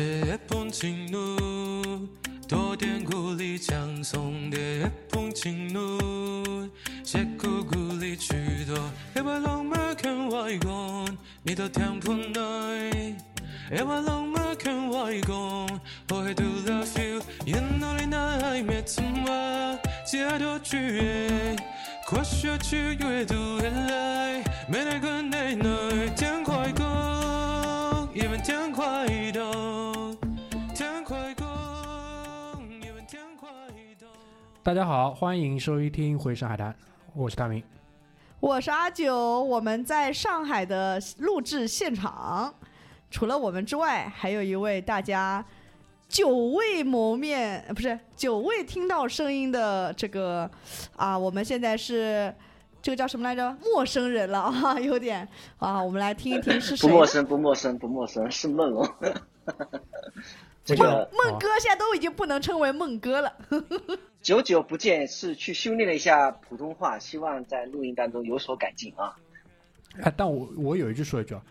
的一捧情浓，多点鼓励强送的一捧情浓，些苦鼓励许多，一把浪漫看外公，你到天铺内。一把浪漫看外公，我还 do love you，眼里那爱没怎么，只爱多句。跨越去阅读未来，每那个内内大家好，欢迎收听《回上海滩》，我是大明。我是阿九，我们在上海的录制现场，除了我们之外，还有一位大家久未谋面，呃不是久未听到声音的这个啊，我们现在是这个叫什么来着？陌生人了啊，有点啊，我们来听一听是谁。不陌生，不陌生，不陌生，是梦龙。这孟个孟哥现在都已经不能称为孟哥了。久久不见，是去修炼了一下普通话，希望在录音当中有所改进啊。哎，但我我有一句说一句啊，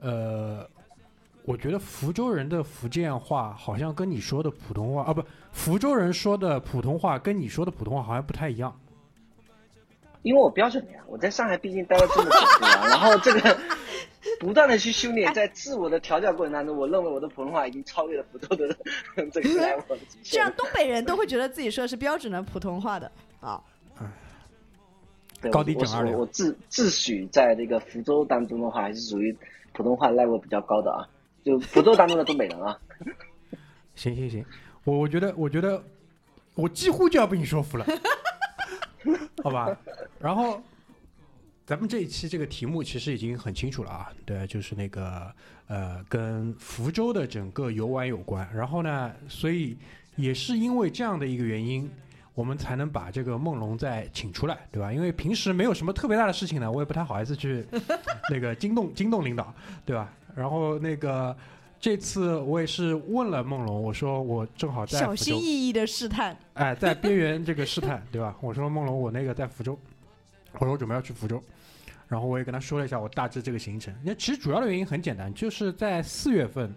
呃，我觉得福州人的福建话好像跟你说的普通话啊，不，福州人说的普通话跟你说的普通话好像不太一样。因为我标准的呀，我在上海毕竟待了这么久啊，然后这个不断的去修炼，在自我的调教过程当中，我认为我的普通话已经超越了福州的这个这样。东北人都会觉得自己说的是标准的普通话的啊。对高低我整二我自自诩在这个福州当中的话，还是属于普通话 level 比较高的啊，就福州当中的东北人啊。行行行，我我觉得我觉得我几乎就要被你说服了，好吧？然后咱们这一期这个题目其实已经很清楚了啊，对，就是那个呃跟福州的整个游玩有关。然后呢，所以也是因为这样的一个原因。我们才能把这个梦龙再请出来，对吧？因为平时没有什么特别大的事情呢，我也不太好意思去 那个惊动惊动领导，对吧？然后那个这次我也是问了梦龙，我说我正好在小心翼翼的试探，哎，在边缘这个试探，对吧？我说梦龙，我那个在福州，我说我准备要去福州，然后我也跟他说了一下我大致这个行程。那其实主要的原因很简单，就是在四月份，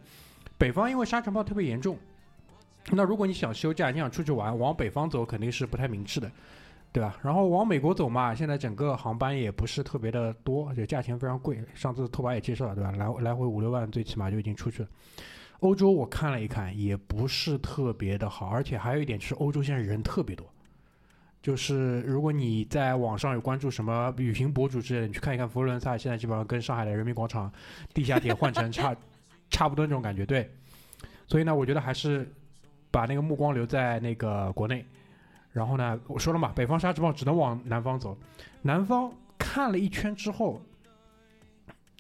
北方因为沙尘暴特别严重，那如果你想休假，你想出去玩，往北方走肯定是不太明智的。对吧？然后往美国走嘛，现在整个航班也不是特别的多，而且价钱非常贵。上次拓跋也介绍了，对吧？来来回五六万，最起码就已经出去了。欧洲我看了一看，也不是特别的好，而且还有一点就是欧洲现在人特别多。就是如果你在网上有关注什么旅行博主之类的，你去看一看佛罗伦萨，现在基本上跟上海的人民广场地下铁换乘差差不多那种感觉。对，所以呢，我觉得还是把那个目光留在那个国内。然后呢，我说了嘛，北方沙尘暴只能往南方走。南方看了一圈之后，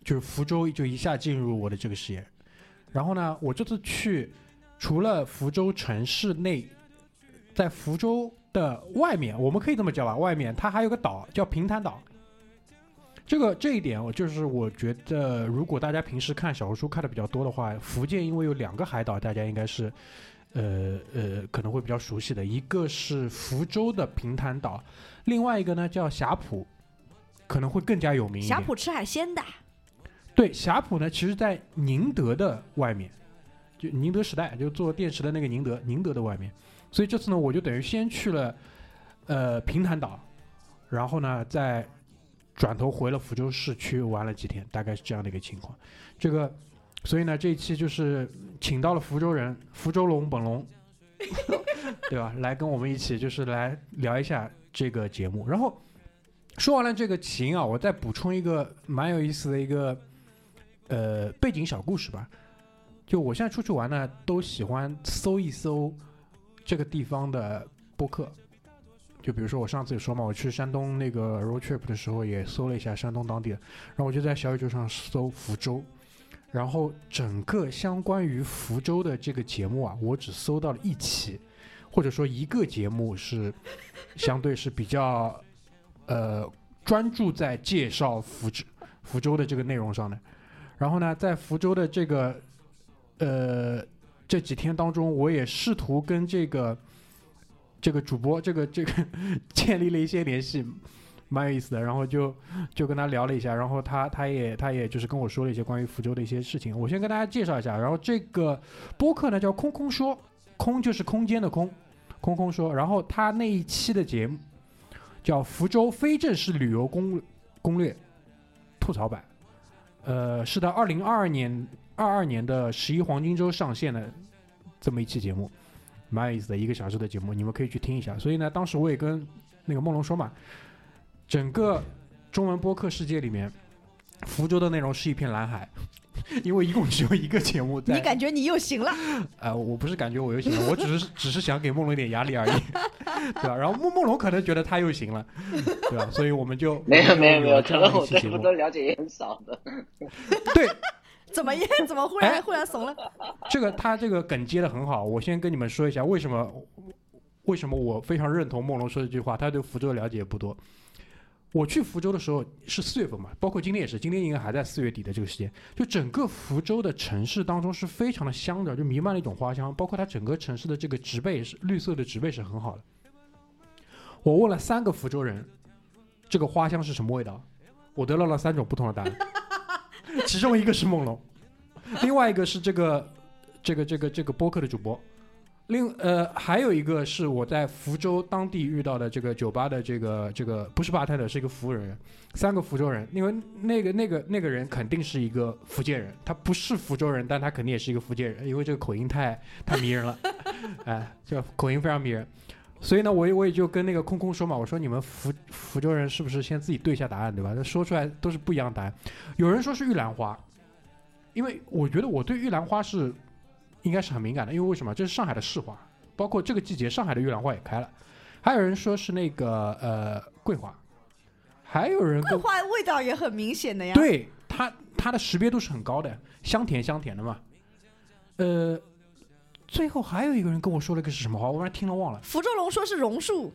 就是福州就一下进入我的这个视野。然后呢，我这次去，除了福州城市内，在福州的外面，我们可以这么叫吧，外面它还有个岛叫平潭岛。这个这一点，我就是我觉得，如果大家平时看小红书看的比较多的话，福建因为有两个海岛，大家应该是，呃呃，可能会比较熟悉的，一个是福州的平潭岛，另外一个呢叫霞浦，可能会更加有名一点。霞浦吃海鲜的，对，霞浦呢，其实在宁德的外面，就宁德时代，就做电池的那个宁德，宁德的外面。所以这次呢，我就等于先去了呃平潭岛，然后呢再转头回了福州市区玩了几天，大概是这样的一个情况。这个，所以呢这一期就是请到了福州人，福州龙本龙，对吧？来跟我们一起就是来聊一下这个节目。然后说完了这个情啊，我再补充一个蛮有意思的一个呃背景小故事吧。就我现在出去玩呢，都喜欢搜一搜这个地方的播客。就比如说我上次也说嘛，我去山东那个 road trip 的时候，也搜了一下山东当地的，然后我就在小宇宙上搜福州，然后整个相关于福州的这个节目啊，我只搜到了一期，或者说一个节目是相对是比较呃专注在介绍福州福州的这个内容上的。然后呢，在福州的这个呃这几天当中，我也试图跟这个这个主播这个这个建立了一些联系，蛮有意思的。然后就就跟他聊了一下，然后他他也他也就是跟我说了一些关于福州的一些事情。我先跟大家介绍一下，然后这个播客呢叫空空说，空就是空间的空，空空说。然后他那一期的节目叫福州非正式旅游攻攻略吐槽版，呃，是在二零二二年二二年的十一黄金周上线的这么一期节目。蛮有意思的一个小时的节目，你们可以去听一下。所以呢，当时我也跟那个梦龙说嘛，整个中文播客世界里面，福州的内容是一片蓝海，因为一共只有一个节目在。你感觉你又行了？呃，我不是感觉我又行了，我只是只是想给梦龙一点压力而已，对吧？然后梦梦龙可能觉得他又行了，对吧？所以我们就没有没有没有，可能我。对福州了解也很少的。对，怎么耶 怎么忽然、哎忽然怂了？这个他这个梗接的很好，我先跟你们说一下为什么为什么我非常认同梦龙说这句话，他对福州的了解也不多。我去福州的时候是四月份嘛，包括今天也是，今天应该还在四月底的这个时间。就整个福州的城市当中是非常的香的，就弥漫了一种花香，包括它整个城市的这个植被是绿色的植被是很好的。我问了三个福州人，这个花香是什么味道？我得到了三种不同的答案，其中一个是梦龙，另外一个是这个这个这个这个播客的主播，另呃还有一个是我在福州当地遇到的这个酒吧的这个这个不是吧台的，是一个服务人员，三个福州人，因为那个那个那个人肯定是一个福建人，他不是福州人，但他肯定也是一个福建人，因为这个口音太太迷人了，哎，这个口音非常迷人。所以呢，我也我也就跟那个空空说嘛，我说你们福福州人是不是先自己对一下答案，对吧？那说出来都是不一样的答案。有人说是玉兰花，因为我觉得我对玉兰花是应该是很敏感的，因为为什么？这是上海的市花，包括这个季节上海的玉兰花也开了。还有人说是那个呃桂花，还有人桂花味道也很明显的呀。对它它的识别度是很高的，香甜香甜的嘛。呃，最后还有一个人跟我说了个是什么话，我突然听了忘了。福州龙说是榕树，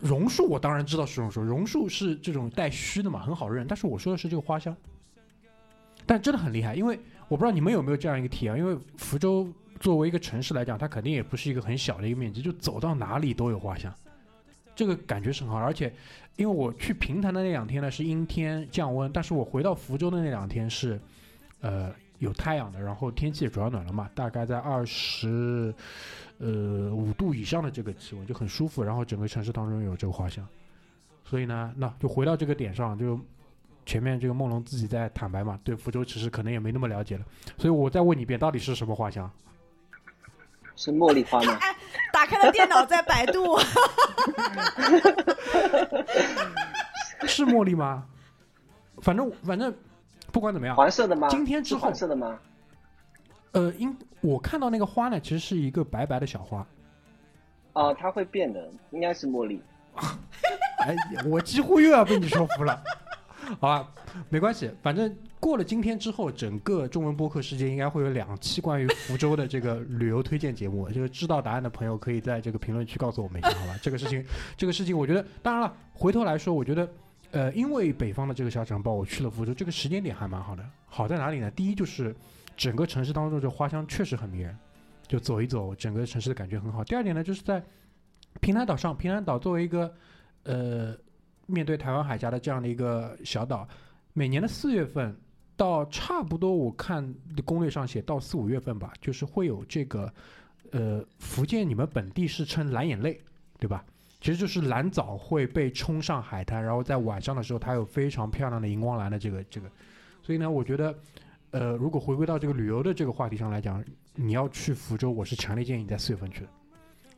榕树我当然知道是榕树，榕树是这种带须的嘛，很好认。但是我说的是这个花香，但真的很厉害，因为我不知道你们有没有这样一个体验，因为福州作为一个城市来讲，它肯定也不是一个很小的一个面积，就走到哪里都有花香，这个感觉是很好。而且因为我去平潭的那两天呢是阴天降温，但是我回到福州的那两天是呃有太阳的，然后天气也主要暖了嘛，大概在二十呃五度以上的这个气温就很舒服，然后整个城市当中有这个花香，所以呢，那就回到这个点上，就前面这个梦龙自己在坦白嘛，对福州其实可能也没那么了解了，所以我再问你一遍，到底是什么花香？是茉莉花吗？打开了电脑在百度，是茉莉吗？反正反正不管怎么样，黄色的吗？今天之后黄色的吗？呃，因我看到那个花呢，其实是一个白白的小花。哦，它会变的，应该是茉莉。哎，我几乎又要被你说服了。好吧，没关系，反正过了今天之后，整个中文播客世界应该会有两期关于福州的这个旅游推荐节目。就 是知道答案的朋友可以在这个评论区告诉我们一下，好吧？这个事情，这个事情，我觉得，当然了，回头来说，我觉得，呃，因为北方的这个小城堡，我去了福州，这个时间点还蛮好的。好在哪里呢？第一就是整个城市当中这花香确实很迷人，就走一走，整个城市的感觉很好。第二点呢，就是在平潭岛上，平潭岛作为一个呃面对台湾海峡的这样的一个小岛，每年的四月份到差不多我看攻略上写到四五月份吧，就是会有这个呃福建你们本地是称蓝眼泪，对吧？其实就是蓝藻会被冲上海滩，然后在晚上的时候它有非常漂亮的荧光蓝的这个这个，所以呢，我觉得呃如果回归到这个旅游的这个话题上来讲，你要去福州，我是强烈建议你在四月份去的，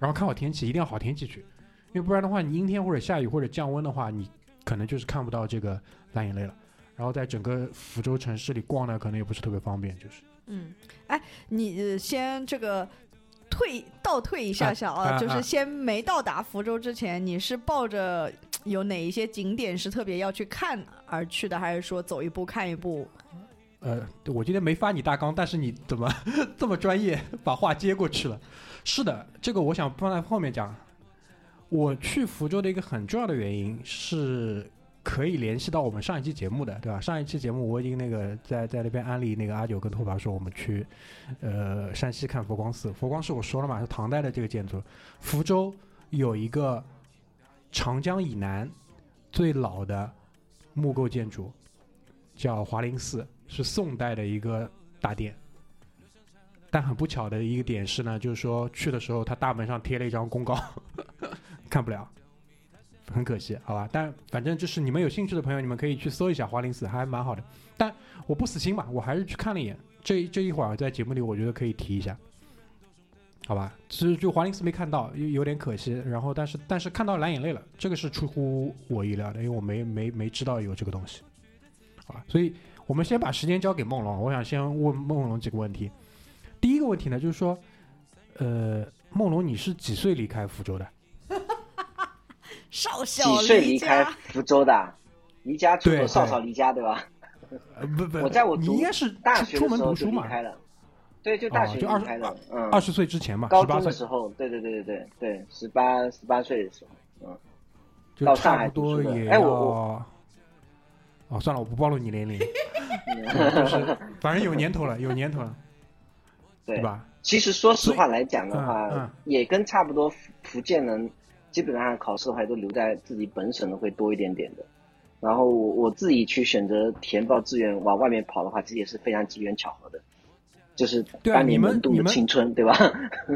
然后看好天气，一定要好天气去。因为不然的话，你阴天或者下雨或者降温的话，你可能就是看不到这个蓝眼泪了。然后在整个福州城市里逛呢，可能也不是特别方便，就是嗯，哎，你先这个退倒退一下下啊，就是先没到达福州之前，你是抱着有哪一些景点是特别要去看而去的，还是说走一步看一步？呃，我今天没发你大纲，但是你怎么 这么专业，把话接过去了？是的，这个我想放在后面讲。我去福州的一个很重要的原因是可以联系到我们上一期节目的，对吧？上一期节目我已经那个在在那边安利那个阿九跟拓跋说我们去，呃，山西看佛光寺。佛光寺我说了嘛，是唐代的这个建筑。福州有一个长江以南最老的木构建筑，叫华林寺，是宋代的一个大殿。但很不巧的一个点是呢，就是说去的时候，它大门上贴了一张公告，看不了，很可惜，好吧？但反正就是你们有兴趣的朋友，你们可以去搜一下华林寺，还蛮好的。但我不死心嘛，我还是去看了一眼。这这一会儿在节目里，我觉得可以提一下，好吧？其实就华林寺没看到，有有点可惜。然后，但是但是看到蓝眼泪了，这个是出乎我意料的，因为我没没没知道有这个东西，好吧？所以我们先把时间交给梦龙，我想先问梦龙几个问题。第一个问题呢，就是说，呃，梦龙，你是几岁离开福州的？少小几岁离离开，福州的？离家出对走，少少离家，对吧？呃，不不，我在我读你应该是大出出门学的时候读书嘛，就离开了，对，就大学哦就二离开了，嗯，二十岁之前嘛，高十八岁中的时候，对对对对对对，十八十八岁的时候，嗯，就到上差海多也哎我要。哦，算了，我不暴露你年龄，就是反正有年头了，有年头了，对对？吧？其实说实话来讲的话，嗯嗯也跟差不多福福建人基本上考试的话都留在自己本省的会多一点点的。然后我我自己去选择填报志愿往外面跑的话，其实也是非常机缘巧合的，就是当对啊你们你们青春，对吧？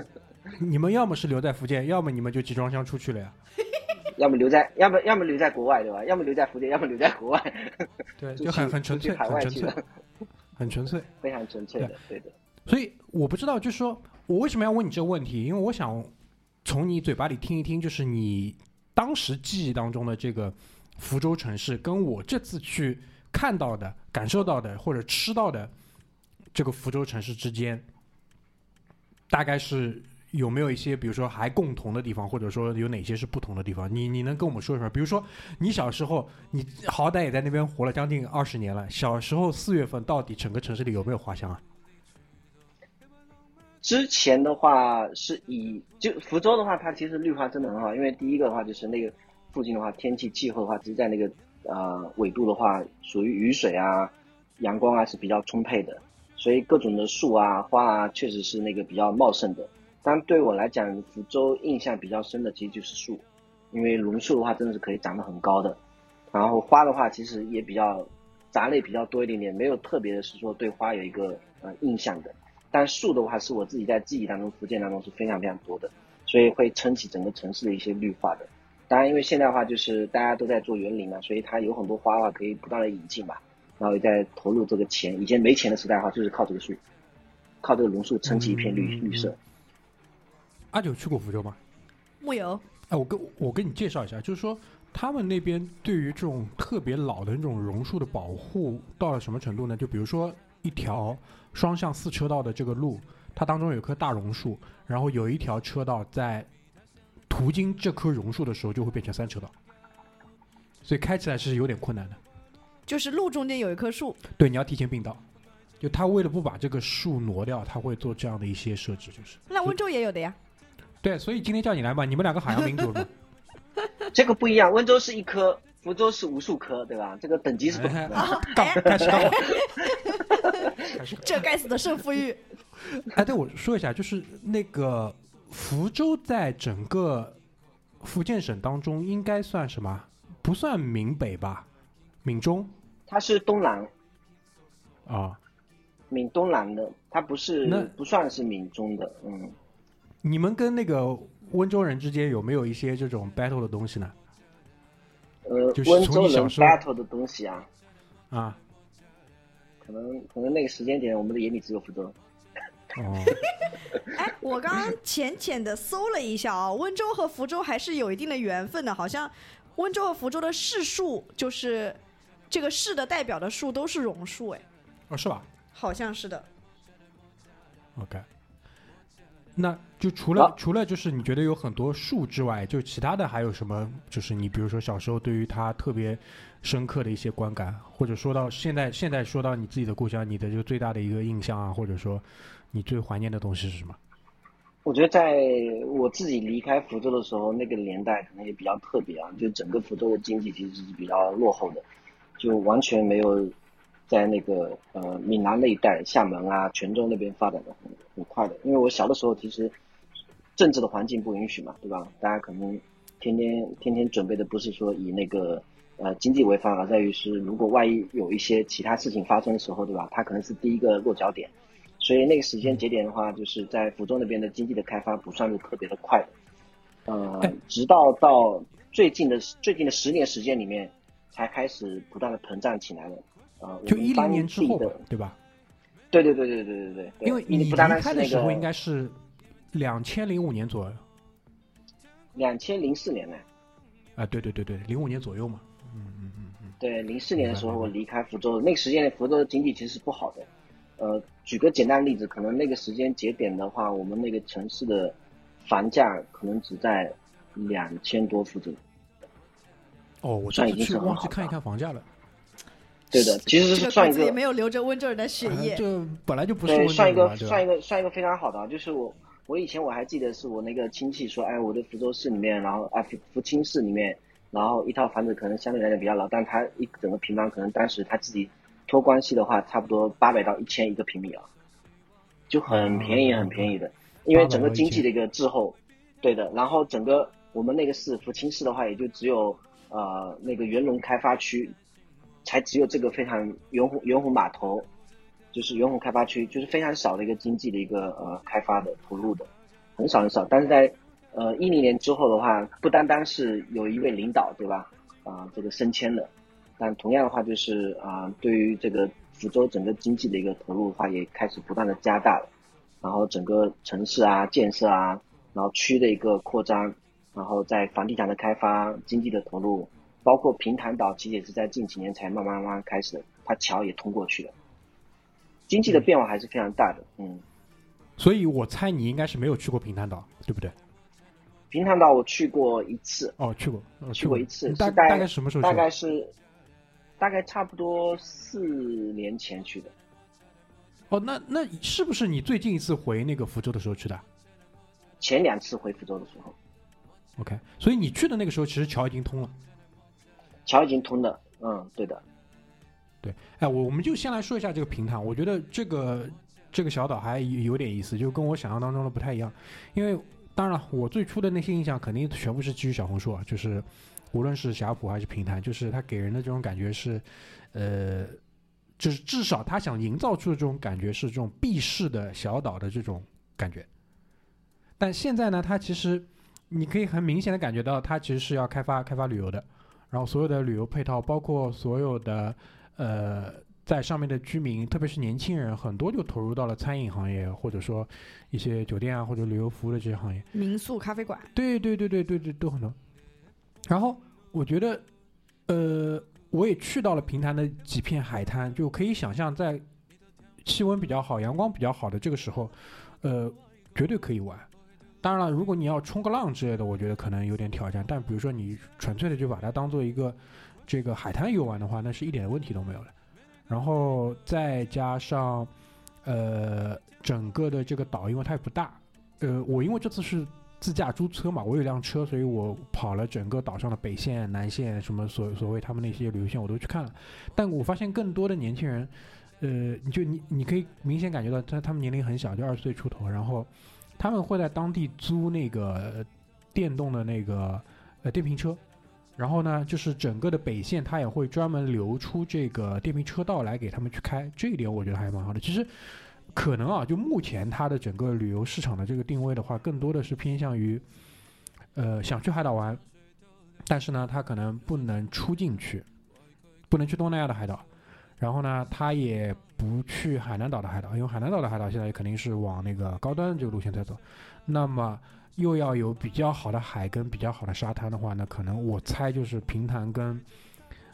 你们要么是留在福建，要么你们就集装箱出去了呀。要么留在，要么要么留在国外，对吧？要么留在福建，要么留在国外，对，就很去很纯粹，海很纯粹外去了，，很纯粹。非常纯粹的，对的。所以我不知道，就是说我为什么要问你这个问题，因为我想从你嘴巴里听一听，就是你当时记忆当中的这个福州城市，跟我这次去看到的、感受到的或者吃到的这个福州城市之间，大概是有没有一些，比如说还共同的地方，或者说有哪些是不同的地方？你你能跟我们说一说？比如说你小时候，你好歹也在那边活了将近二十年了，小时候四月份到底整个城市里有没有花香啊？之前的话是以就福州的话，它其实绿化真的很好，因为第一个的话就是那个附近的话，天气气候的话，其实在那个呃纬度的话，属于雨水啊、阳光啊是比较充沛的，所以各种的树啊、花啊，确实是那个比较茂盛的。但对我来讲，福州印象比较深的其实就是树，因为榕树的话真的是可以长得很高的，然后花的话其实也比较杂类比较多一点点，没有特别的是说对花有一个呃印象的。但树的话是我自己在记忆当中，福建当中是非常非常多的，所以会撑起整个城市的一些绿化的。当然，因为现在的话就是大家都在做园林嘛，所以它有很多花的话可以不断的引进吧，然后也在投入这个钱。以前没钱的时代的话，就是靠这个树，靠这个榕树撑起一片绿、绿色。阿九去过福州吗？木有哎，我跟我跟你介绍一下，就是说他们那边对于这种特别老的那种榕树的保护到了什么程度呢？就比如说一条双向四车道的这个路，它当中有棵大榕树，然后有一条车道在途经这棵榕树的时候就会变成三车道，所以开起来是有点困难的。就是路中间有一棵树，对，你要提前并道。就他为了不把这个树挪掉，他会做这样的一些设置，就是那温州也有的呀。对，所以今天叫你来嘛，你们两个海洋民族嘛，这个不一样，温州是一棵，福州是无数棵，对吧？这个等级是不同的。杠开始杠，开始这该死的胜负欲，哎，对我说一下，就是那个福州在整个福建省当中应该算什么？不算闽北吧？闽中它是东南，啊？闽东南的，它不是那不算是闽中的，嗯。你们跟那个温州人之间有没有一些这种 battle 的东西呢？呃就，是温州人从小 battle 的东西啊，啊？可能可能那个时间点，我们的眼里只有福州。哦，哎，我刚刚浅浅的搜了一下啊，温州和福州还是有一定的缘分的，好像温州和福州的市树就是这个市的代表的树都是榕树，哎，哦，是吧好像是的。？OK。那就除了、好除了就是你觉得有很多树之外，就其他的还有什么？就是你比如说小时候对于它特别深刻的一些观感，或者说到现在现在说到你自己的故乡，你的就最大的一个印象啊，或者说你最怀念的东西是什么？我觉得在我自己离开福州的时候，那个年代可能也比较特别啊，就整个福州的经济其实是比较落后的，就完全没有在那个呃闽南那一带，厦门啊、泉州那边发展的很很快的。因为我小的时候其实政治的环境不允许嘛，对吧？大家可能天天天天准备的不是说以那个呃经济潍坊，而在于是如果万一有一些其他事情发生的时候，对吧？它可能是第一个落脚点，所以那个时间节点的话，就是在福州那边的经济的开发不算是特别的快的，呃哎，直到到最近的最近的十年时间里面，才开始不断的膨胀起来了。呃，就一零年之后的，，对吧？对对对对对对对，因为你离开的时候应该是两千零五年左右，两千零四年呢？啊，对对对对，零五年左右嘛。嗯嗯嗯嗯。对，零四年的时候我离开福州，那个时间福州的经济其实是不好的。呃，举个简单例子，可能那个时间节点的话，我们那个城市的房价可能只在两千多附近。哦，我上次去忘记看一看房价了。对的，其实是算一个骨子里没有留着温州人的血啊液。就本来就不是算一个算一个算一个非常好的啊，就是我我以前我还记得是我那个亲戚说，哎，我的福州市里面，然后啊福福清市里面，然后一套房子可能相对来讲比较老，但他一整个平方可能当时他自己托关系的话，差不多八百到一千一个平米啊，就很便宜啊很便宜的，因为整个经济的一个滞后，对的，然后整个我们那个市福清市的话，也就只有呃那个元龙开发区，才只有这个非常元湖元湖码头。就是元湖开发区，就是非常少的一个经济的一个呃开发的投入的，很少很少。但是在呃一零年之后的话，不单单是有一位领导对吧？啊、这个升迁了，但同样的话就是啊、对于这个福州整个经济的一个投入的话，也开始不断的加大了。然后整个城市啊建设啊，然后区的一个扩张，然后在房地产的开发、经济的投入，包括平潭岛，其实也是在近几年才慢慢慢慢开始的，它桥也通过去了。经济的变化还是非常大的。嗯，所以我猜你应该是没有去过平潭岛，对不对？平潭岛我去过一次，哦，去过，哦去过一次，大是大大概什么时候去大？概是大概差不多四年前去的。哦，那那是不是你最近一次回那个福州的时候去的前两次回福州的时候，？OK，所以你去的那个时候，其实桥已经通了。桥已经通了。嗯，对的。对，哎，我我们就先来说一下这个平潭，我觉得这个这个小岛还有点意思，就跟我想象当中的不太一样。因为当然了，我最初的那些印象肯定全部是基于小红书啊，就是无论是霞浦还是平潭，就是它给人的这种感觉是，呃，就是至少他想营造出的这种感觉是这种避世的小岛的这种感觉。但现在呢，它其实你可以很明显的感觉到，它其实是要开发开发旅游的，然后所有的旅游配套，包括所有的呃，在上面的居民，特别是年轻人，很多就投入到了餐饮行业，或者说一些酒店啊或者旅游服务的这些行业。民宿、咖啡馆，对对对对对对，都很多。然后我觉得，呃，我也去到了平潭的几片海滩，就可以想象在气温比较好、阳光比较好的这个时候，呃，绝对可以玩。当然了，如果你要冲个浪之类的，我觉得可能有点挑战。但比如说你纯粹的就把它当做一个这个海滩游玩的话，那是一点问题都没有的。然后再加上呃整个的这个岛，因为它也不大，呃，我因为这次是自驾租车嘛，我有辆车，所以我跑了整个岛上的北线、南线，什么所所谓他们那些旅游线我都去看了。但我发现更多的年轻人，呃，你就你你可以明显感觉到他他们年龄很小，就二十岁出头，然后他们会在当地租那个电动的那个呃电瓶车。然后呢，就是整个的北线，它也会专门留出这个电瓶车道来给他们去开，这一点我觉得还蛮好的。其实可能啊，就目前它的整个旅游市场的这个定位的话，更多的是偏向于，呃，想去海岛玩，但是呢，它可能不能出境去，不能去东南亚的海岛，然后呢，他也不去海南岛的海岛，因为海南岛的海岛现在肯定是往那个高端这个路线在走，那么又要有比较好的海跟比较好的沙滩的话呢，可能我猜就是平潭跟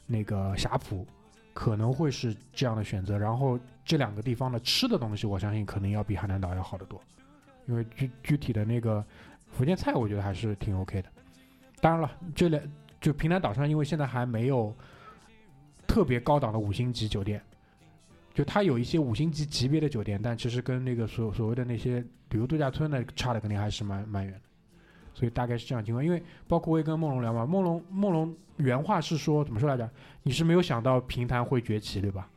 那个霞浦可能会是这样的选择。然后这两个地方的吃的东西，我相信可能要比海南岛要好得多，因为具具体的那个福建菜，我觉得还是挺 OK 的。当然了，这两就平潭岛上，因为现在还没有特别高档的五星级酒店，就它有一些五星级级别的酒店，但其实跟那个所所谓的那些旅游度假村呢，差的肯定还是蛮蛮远的。所以大概是这样情况，因为包括我也跟梦龙聊嘛，梦龙梦龙原话是说怎么说来着？你是没有想到平潭会崛起，对吧？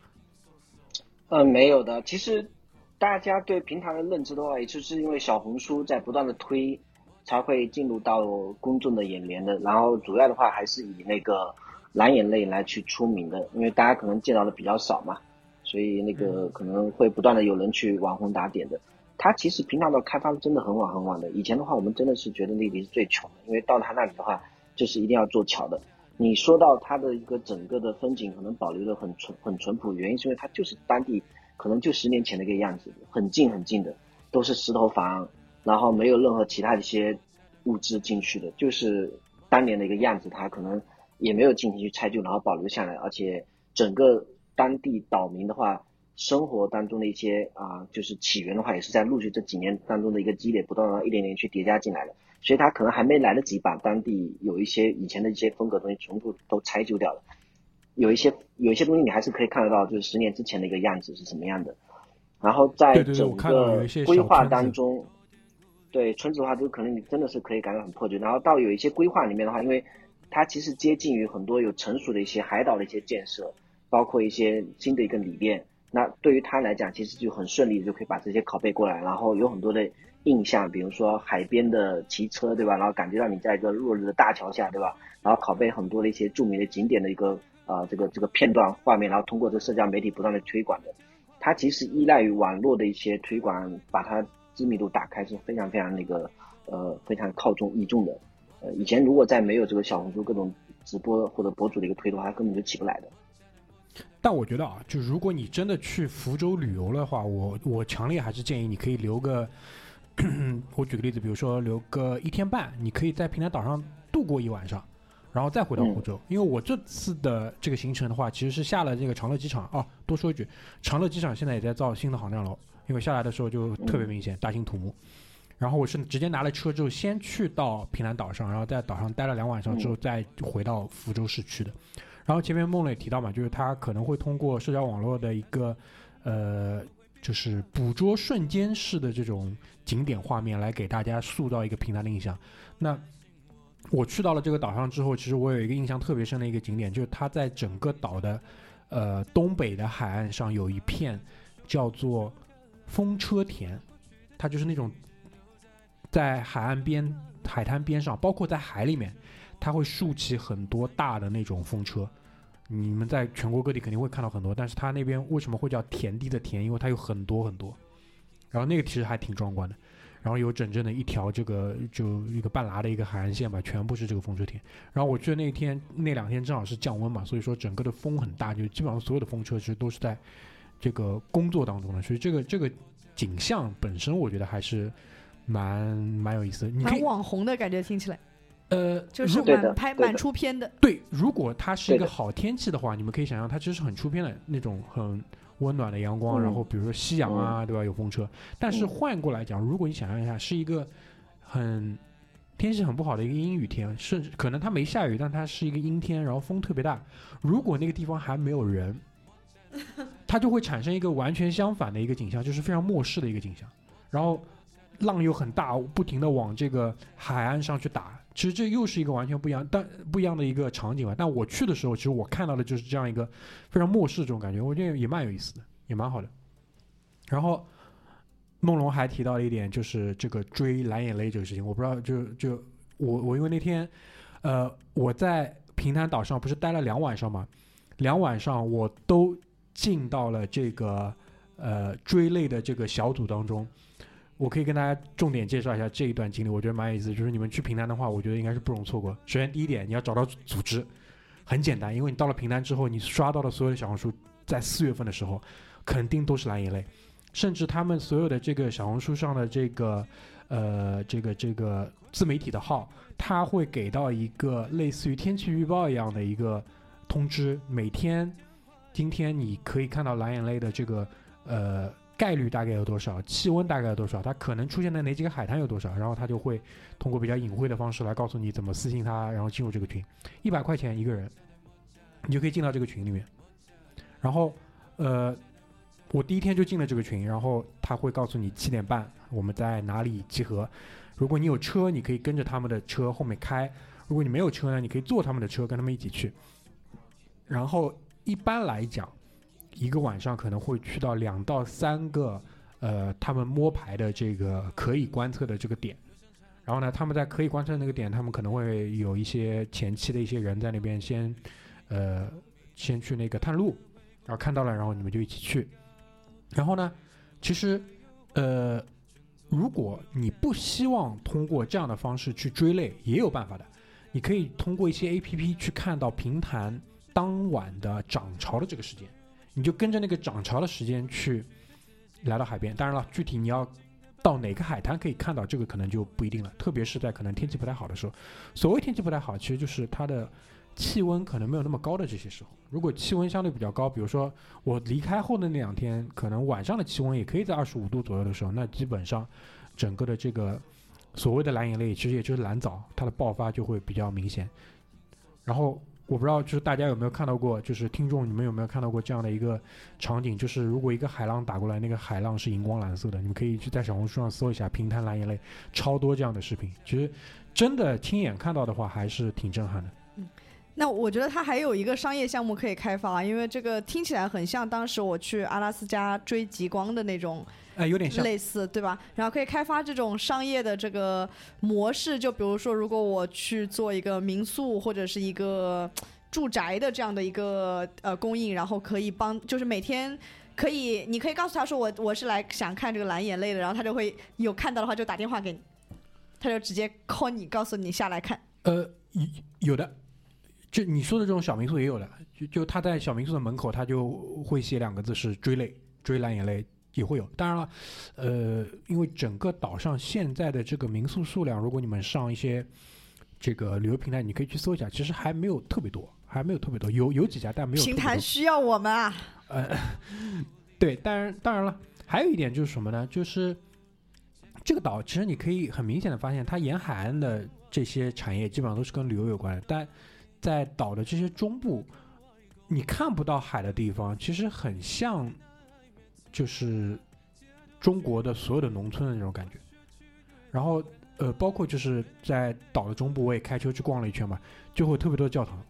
嗯，没有的。其实大家对平潭的认知的话，也就是因为小红书在不断的推，才会进入到公众的眼帘的。然后主要的话还是以那个蓝眼泪来去出名的，因为大家可能见到的比较少嘛，所以那个可能会不断的有人去网红打点的。它其实平潭岛开发真的很晚很晚的，以前的话我们真的是觉得那里是最穷的，因为到他那里的话就是一定要做桥的。你说到它的一个整个的风景可能保留的很淳很淳朴，原因是因为它就是当地可能就十年前的一个样子，很近很近的，都是石头房，然后没有任何其他的一些物质进去的，就是当年的一个样子，它可能也没有进行去拆旧，然后保留下来，而且整个当地岛民的话，生活当中的一些啊，就是起源的话，也是在陆续这几年当中的一个积累，不断的一点点去叠加进来的，所以他可能还没来得及把当地有一些以前的一些风格东西全部都拆旧掉了，有一些有一些东西你还是可以看得到，就是十年之前的一个样子是什么样的，然后在整个规划当中。对村子的话，就可能你真的是可以感到很破旧。然后到有一些规划里面的话，因为它其实接近于很多有成熟的一些海岛的一些建设，包括一些新的一个理念。那对于他来讲，其实就很顺利，就可以把这些拷贝过来。然后有很多的印象，比如说海边的骑车，对吧？然后感觉到你在一个落日的大桥下，对吧？然后拷贝很多的一些著名的景点的一个呃这个这个片段画面，然后通过这社交媒体不断的推广的。它其实依赖于网络的一些推广，把它知名度打开是非常非常那个呃非常靠重义重的。呃，以前如果在没有这个小红书各种直播或者博主的一个推的话，它根本就起不来的。但我觉得啊，就如果你真的去福州旅游的话，我我强烈还是建议你可以留个，我举个例子，比如说留个一天半，你可以在平潭岛上度过一晚上，然后再回到福州。因为我这次的这个行程的话，其实是下了这个长乐机场哦。多说一句，长乐机场现在也在造新的航站楼，因为下来的时候就特别明显，大兴土木。然后我是直接拿了车之后，先去到平潭岛上，然后在岛上待了两晚上之后，再回到福州市区的。然后前面梦磊提到嘛，就是他可能会通过社交网络的一个呃，就是捕捉瞬间式的这种景点画面，来给大家塑造一个平潭的印象。那我去到了这个岛上之后，其实我有一个印象特别深的一个景点，就是它在整个岛的呃东北的海岸上有一片叫做风车田，它就是那种在海岸边、海滩边上，包括在海里面，它会竖起很多大的那种风车。你们在全国各地肯定会看到很多，但是它那边为什么会叫田地的田？因为它有很多很多，然后那个其实还挺壮观的，然后有整整的一条这个就一个半拉的一个海岸线吧，全部是这个风车田。然后我去的那天那两天正好是降温嘛，所以说整个的风很大，就基本上所有的风车其实都是在这个工作当中的，所以这个这个景象本身我觉得还是蛮蛮有意思的。你可以蛮网红的感觉，听起来呃，就是蛮拍蛮出片的。对，如果它是一个好天气的话，你们可以想象它其实是很出片的那种很温暖的阳光，嗯然后比如说夕阳啊，对吧？有风车。但是嗯换过来讲，如果你想象一下，是一个很天气很不好的一个阴雨天，甚至可能它没下雨，但它是一个阴天，然后风特别大。如果那个地方还没有人，它就会产生一个完全相反的一个景象，就是非常漠视的一个景象。然后浪又很大，不停的往这个海岸上去打。其实这又是一个完全不一样，但不一样的一个场景吧。但我去的时候，其实我看到的就是这样一个非常漠视这种感觉，我觉得也蛮有意思的，也蛮好的。然后梦龙还提到了一点，就是这个追蓝眼泪这个事情，我不知道，就就我我因为那天，呃，我在平潭岛上不是待了两晚上嘛，两晚上我都进到了这个呃追泪的这个小组当中。我可以跟大家重点介绍一下这一段经历，我觉得蛮有意思。就是你们去平潭的话，我觉得应该是不容错过。首先第一点，你要找到组织，很简单，因为你到了平潭之后，你刷到的所有的小红书，在四月份的时候，肯定都是蓝眼泪，甚至他们所有的这个小红书上的这个呃这个这个自媒体的号，他会给到一个类似于天气预报一样的一个通知，每天今天你可以看到蓝眼泪的这个呃概率大概有多少，气温大概有多少，它可能出现在哪几个海滩有多少，然后他就会通过比较隐晦的方式来告诉你怎么私信他，然后进入这个群，一百块钱一个人，你就可以进到这个群里面。然后呃，我第一天就进了这个群，然后他会告诉你七点半我们在哪里集合。如果你有车，你可以跟着他们的车后面开；如果你没有车呢，你可以坐他们的车跟他们一起去。然后一般来讲，一个晚上可能会去到两到三个呃他们摸排的这个可以观测的这个点。然后呢，他们在可以观测那个点，他们可能会有一些前期的一些人在那边先呃，先去那个探路，然后看到了，然后你们就一起去。然后呢，其实呃，如果你不希望通过这样的方式去追类，也有办法的。你可以通过一些 A P P 去看到平潭当晚的涨潮的这个时间，你就跟着那个涨潮的时间去来到海边。当然了，具体你要到哪个海滩可以看到，这个可能就不一定了。特别是在可能天气不太好的时候，所谓天气不太好，其实就是它的气温可能没有那么高的这些时候。如果气温相对比较高，比如说我离开后的那两天，可能晚上的气温也可以在二十五度左右的时候，那基本上整个的这个。所谓的蓝眼泪，其实也就是蓝藻，它的爆发就会比较明显。然后我不知道，就是大家有没有看到过，就是听众你们有没有看到过这样的一个场景，就是如果一个海浪打过来，那个海浪是荧光蓝色的，你们可以去在小红书上搜一下“平潭蓝眼泪”，超多这样的视频。其实真的亲眼看到的话，还是挺震撼的。那我觉得它还有一个商业项目可以开发，因为这个听起来很像当时我去阿拉斯加追极光的那种，哎，有点像类似，对吧？然后可以开发这种商业的这个模式，就比如说，如果我去做一个民宿或者是一个住宅的这样的一个呃供应，然后可以帮，就是每天可以，你可以告诉他说我我是来想看这个蓝眼泪的，然后他就会有看到的话就打电话给你，他就直接 call 你，告诉你下来看。呃，有有的。就你说的这种小民宿也有的，就就他在小民宿的门口，他就会写两个字是追泪，追蓝眼泪也会有。当然了，呃，因为整个岛上现在的这个民宿数量，如果你们上一些这个旅游平台，你可以去搜一下，其实还没有特别多，还没有特别多，有有几家，但没有。平台需要我们啊。呃，对，当然当然了，还有一点就是什么呢？就是这个岛其实你可以很明显的发现，它沿海岸的这些产业基本上都是跟旅游有关的，但在岛的这些中部，你看不到海的地方，其实很像，就是中国的所有的农村的那种感觉。然后，呃，包括就是在岛的中部，我也开车去逛了一圈嘛，就会特别多的教堂，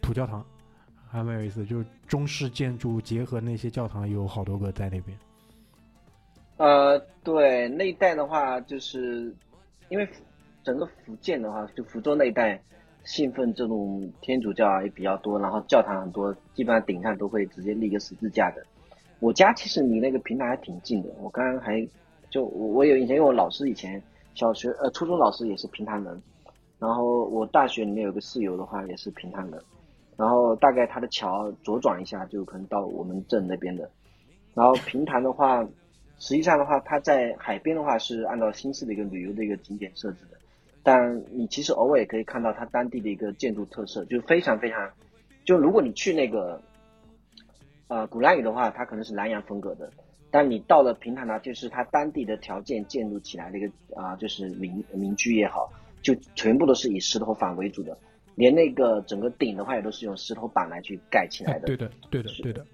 土教堂，还蛮有意思。就是中式建筑结合那些教堂，有好多个在那边。呃，对，那一带的话，就是因为整个福建的话，就福州那一带。信奉这种天主教也比较多，然后教堂很多，基本上顶上都会直接立个十字架的。我家其实离那个平台还挺近的，我刚刚还就我我有以前，因为我老师以前小学呃初中老师也是平潭人，然后我大学里面有个室友的话也是平潭人，然后大概他的桥左转一下就可能到我们镇那边的。然后平潭的话，实际上的话，它在海边的话是按照新式的一个旅游的一个景点设置的。但你其实偶尔也可以看到它当地的一个建筑特色，就非常非常，就如果你去那个，呃，鼓浪屿的话，它可能是南洋风格的，但你到了平潭呢，就是它当地的条件建筑起来的一个啊，就是民民居也好，就全部都是以石头房为主的，连那个整个顶的话也都是用石头板来去盖起来的。对的，对的，对的，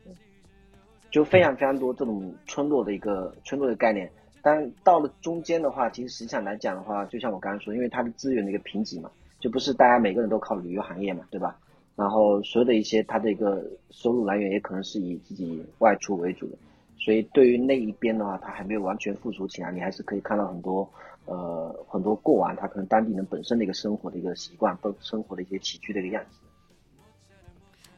就非常非常多这种村落的一个村落的概念。但到了中间的话，其实实际上来讲的话，就像我刚刚说，因为它的资源的一个贫瘠嘛，就不是大家每个人都靠旅游行业嘛，对吧？然后所有的一些它的一个收入来源也可能是以自己外出为主的，所以对于那一边的话，它还没有完全复苏起来，你还是可以看到很多呃很多过往它可能当地人本身的一个生活的一个习惯，生生活的一些起居的一个样子。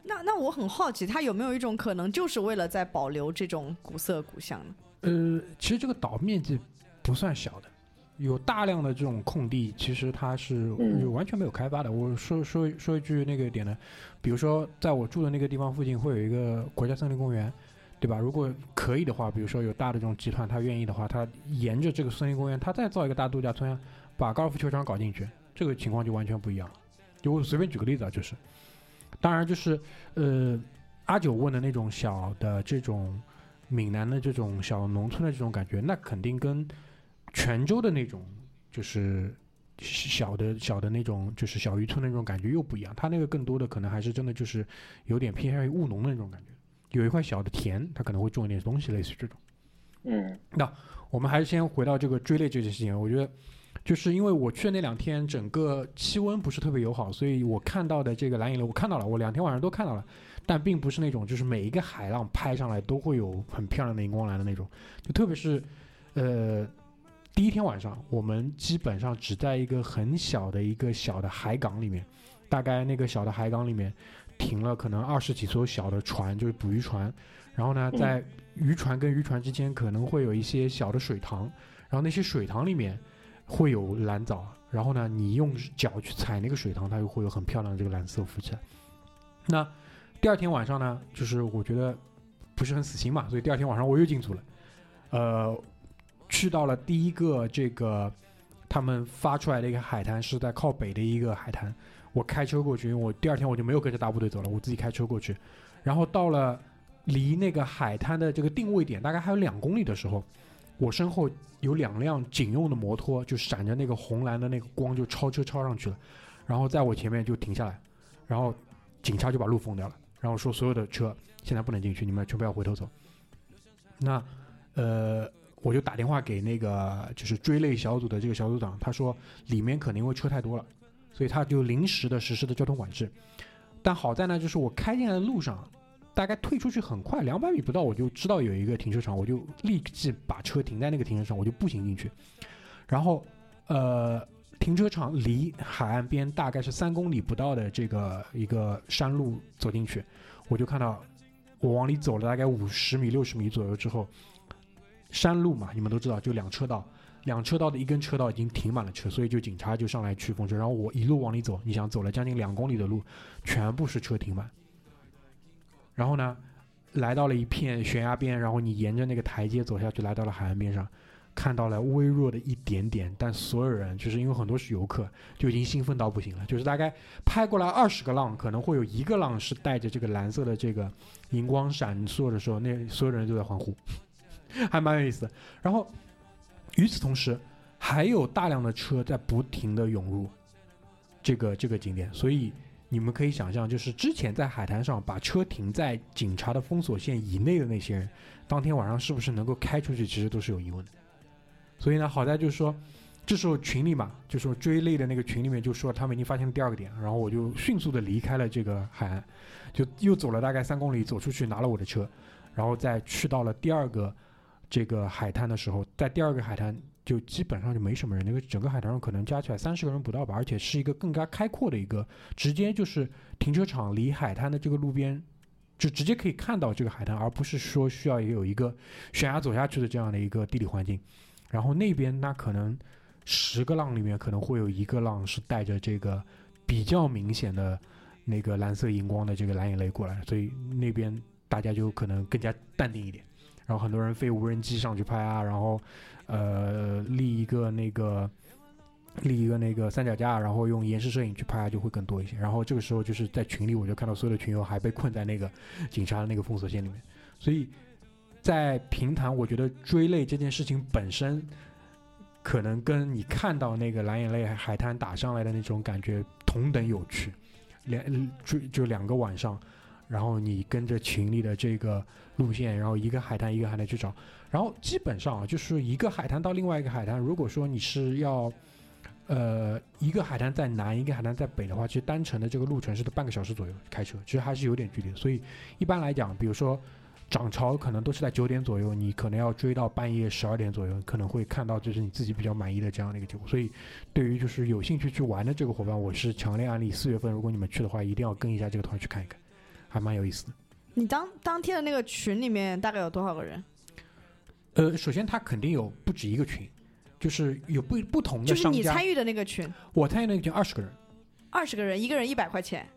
那那我很好奇，它有没有一种可能，就是为了在保留这种古色古香呢？呃，其实这个岛面积不算小的，有大量的这种空地，其实它是完全没有开发的。我说说说一句那个点呢，比如说在我住的那个地方附近会有一个国家森林公园，对吧？如果可以的话，比如说有大的这种集团，他愿意的话，他沿着这个森林公园，他再造一个大度假村，把高尔夫球场搞进去，这个情况就完全不一样了。就我随便举个例子啊，就是，当然就是呃，阿九问的那种小的这种。闽南的这种小农村的这种感觉，那肯定跟泉州的那种就是小的小的那种就是小渔村的那种感觉又不一样。它那个更多的可能还是真的就是有点偏向于务农的那种感觉，有一块小的田，它可能会种一点东西，类似于这种。嗯，那我们还是先回到这个追猎这件事情。我觉得就是因为我去的那两天，整个气温不是特别友好，所以我看到的这个蓝眼泪，我看到了，我两天晚上都看到了。但并不是那种，就是每一个海浪拍上来都会有很漂亮的荧光蓝的那种，就特别是，呃，第一天晚上，我们基本上只在一个很小的一个小的海港里面，大概那个小的海港里面，停了可能二十几艘小的船，就是捕鱼船，然后呢，嗯在渔船跟渔船之间可能会有一些小的水塘，然后那些水塘里面会有蓝藻，然后呢，你用脚去踩那个水塘，它就会有很漂亮的这个蓝色浮起来。那第二天晚上呢，就是我觉得不是很死心嘛，所以第二天晚上我又进组了，呃，去到了第一个这个他们发出来的一个海滩，是在靠北的一个海滩。我开车过去，因为我第二天我就没有跟着大部队走了，我自己开车过去。然后到了离那个海滩的这个定位点大概还有两公里的时候，我身后有两辆警用的摩托，就闪着那个红蓝的那个光，就超车超上去了。然后在我前面就停下来，然后警察就把路封掉了，然后说所有的车现在不能进去，你们全部要回头走。那呃，我就打电话给那个就是追类小组的这个小组长，他说里面可能因为车太多了，所以他就临时的实施的交通管制。但好在呢，就是我开进来的路上，大概退出去很快，两百米不到，我就知道有一个停车场，我就立即把车停在那个停车场，我就步行进去。然后，呃，停车场离海岸边大概是三公里不到的这个一个山路走进去，我就看到我往里走了大概五十米、六十米左右之后，山路嘛，你们都知道，就两车道。两车道的一根车道已经停满了车，所以就警察就上来去封车。然后我一路往里走，你想走了将近两公里的路，全部是车停满。然后呢，来到了一片悬崖边，然后你沿着那个台阶走下去，来到了海岸边上，看到了微弱的一点点，但所有人就是因为很多是游客，就已经兴奋到不行了。就是大概拍过来二十个浪，可能会有一个浪是带着这个蓝色的这个荧光闪烁的时候，那所有人都在欢呼，还蛮有意思。然后与此同时，还有大量的车在不停的涌入这个这个景点，所以你们可以想象，就是之前在海滩上把车停在警察的封锁线以内的那些人，当天晚上是不是能够开出去，其实都是有疑问的。所以呢，好在就是说，这时候群里嘛，就说追类的那个群里面就说他们已经发现了第二个点，然后我就迅速的离开了这个海岸，就又走了大概三公里，走出去拿了我的车，然后再去到了第二个这个海滩的时候，在第二个海滩就基本上就没什么人，那个整个海滩上可能加起来三十个人不到吧，而且是一个更加开阔的一个，直接就是停车场离海滩的这个路边。就直接可以看到这个海滩，而不是说需要有一个悬崖走下去的这样的一个地理环境。然后那边那可能十个浪里面可能会有一个浪是带着这个比较明显的那个蓝色荧光的这个蓝眼泪过来，所以那边大家就可能更加淡定一点。然后很多人飞无人机上去拍啊，然后呃立一个那个立一个那个三脚架，然后用延时摄影去拍，就会更多一些。然后这个时候就是在群里，我就看到所有的群友还被困在那个警察的那个封锁线里面，所以在平潭，我觉得追泪这件事情本身，可能跟你看到那个蓝眼泪海滩打上来的那种感觉同等有趣。两追就两个晚上，然后你跟着群里的这个路线，然后一个海滩一个海滩去找，然后基本上啊，就是一个海滩到另外一个海滩，如果说你是要。呃，一个海滩在南，一个海滩在北的话，其实单程的这个路程是半个小时左右开车，其实还是有点距离。所以一般来讲，比如说涨潮可能都是在九点左右，你可能要追到半夜十二点左右，可能会看到就是你自己比较满意的这样的一个结果。所以对于就是有兴趣去玩的这个伙伴，我是强烈安利四月份如果你们去的话，一定要跟一下这个团去看一看，还蛮有意思的。你当当天的那个群里面大概有多少个人？呃，首先他肯定有不止一个群，就是有不不同的就是。你参与的那个群，我参与那个群二十个人，二十个人，一个人一百块钱，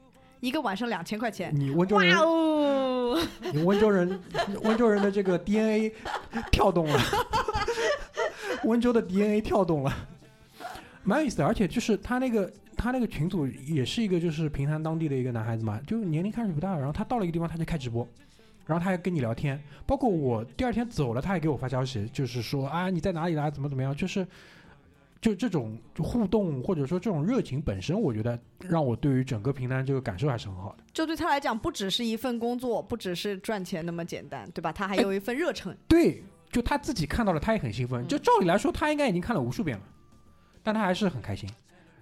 一个晚上两千块钱。你温州哇人哦！你温州人，温州人的这个 DNA 跳动了，温州的 DNA 跳动了，蛮有意思的。而且就是他那个他那个群组也是一个就是平潭当地的一个男孩子嘛，就年龄看上去不大，然后他到了一个地方他就开直播。然后他还跟你聊天，包括我第二天走了，他还给我发消息，就是说啊你在哪里啦，怎么怎么样，就是就这种互动或者说这种热情本身，我觉得让我对于整个平台这个感受还是很好的。就对他来讲，不只是一份工作，不只是赚钱那么简单，对吧？他还有一份热忱。对，就他自己看到了，他也很兴奋。嗯就照理来说，他应该已经看了无数遍了，但他还是很开心。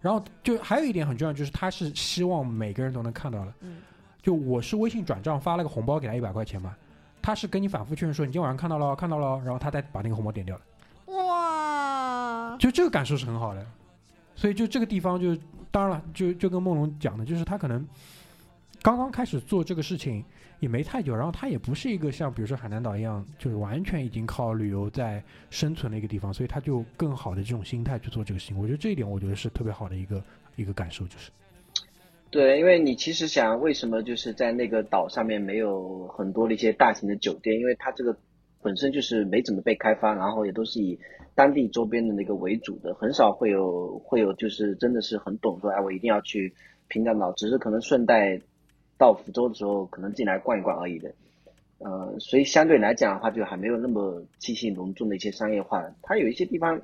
然后就还有一点很重要，就是他是希望每个人都能看到的。嗯，就我是微信转账发了个红包给他一百块钱嘛，他是跟你反复确认说你今天晚上看到了，看到了，然后他再把那个红包点掉了。哇，就这个感受是很好的。所以就这个地方就当然了，就就跟梦龙讲的，就是他可能刚刚开始做这个事情也没太久，然后他也不是一个像比如说海南岛一样，就是完全已经靠旅游在生存的一个地方，所以他就更好的这种心态去做这个事情。我觉得这一点，我觉得是特别好的一个一个感受，就是。对，因为你其实想，为什么就是在那个岛上面没有很多的一些大型的酒店？因为它这个本身就是没怎么被开发，然后也都是以当地周边的那个为主的，很少会有会有就是真的是很懂说，哎，我一定要去平潭岛，只是可能顺带到福州的时候可能进来逛一逛而已的。呃，所以相对来讲的话，就还没有那么气息浓重的一些商业化。它有一些地方。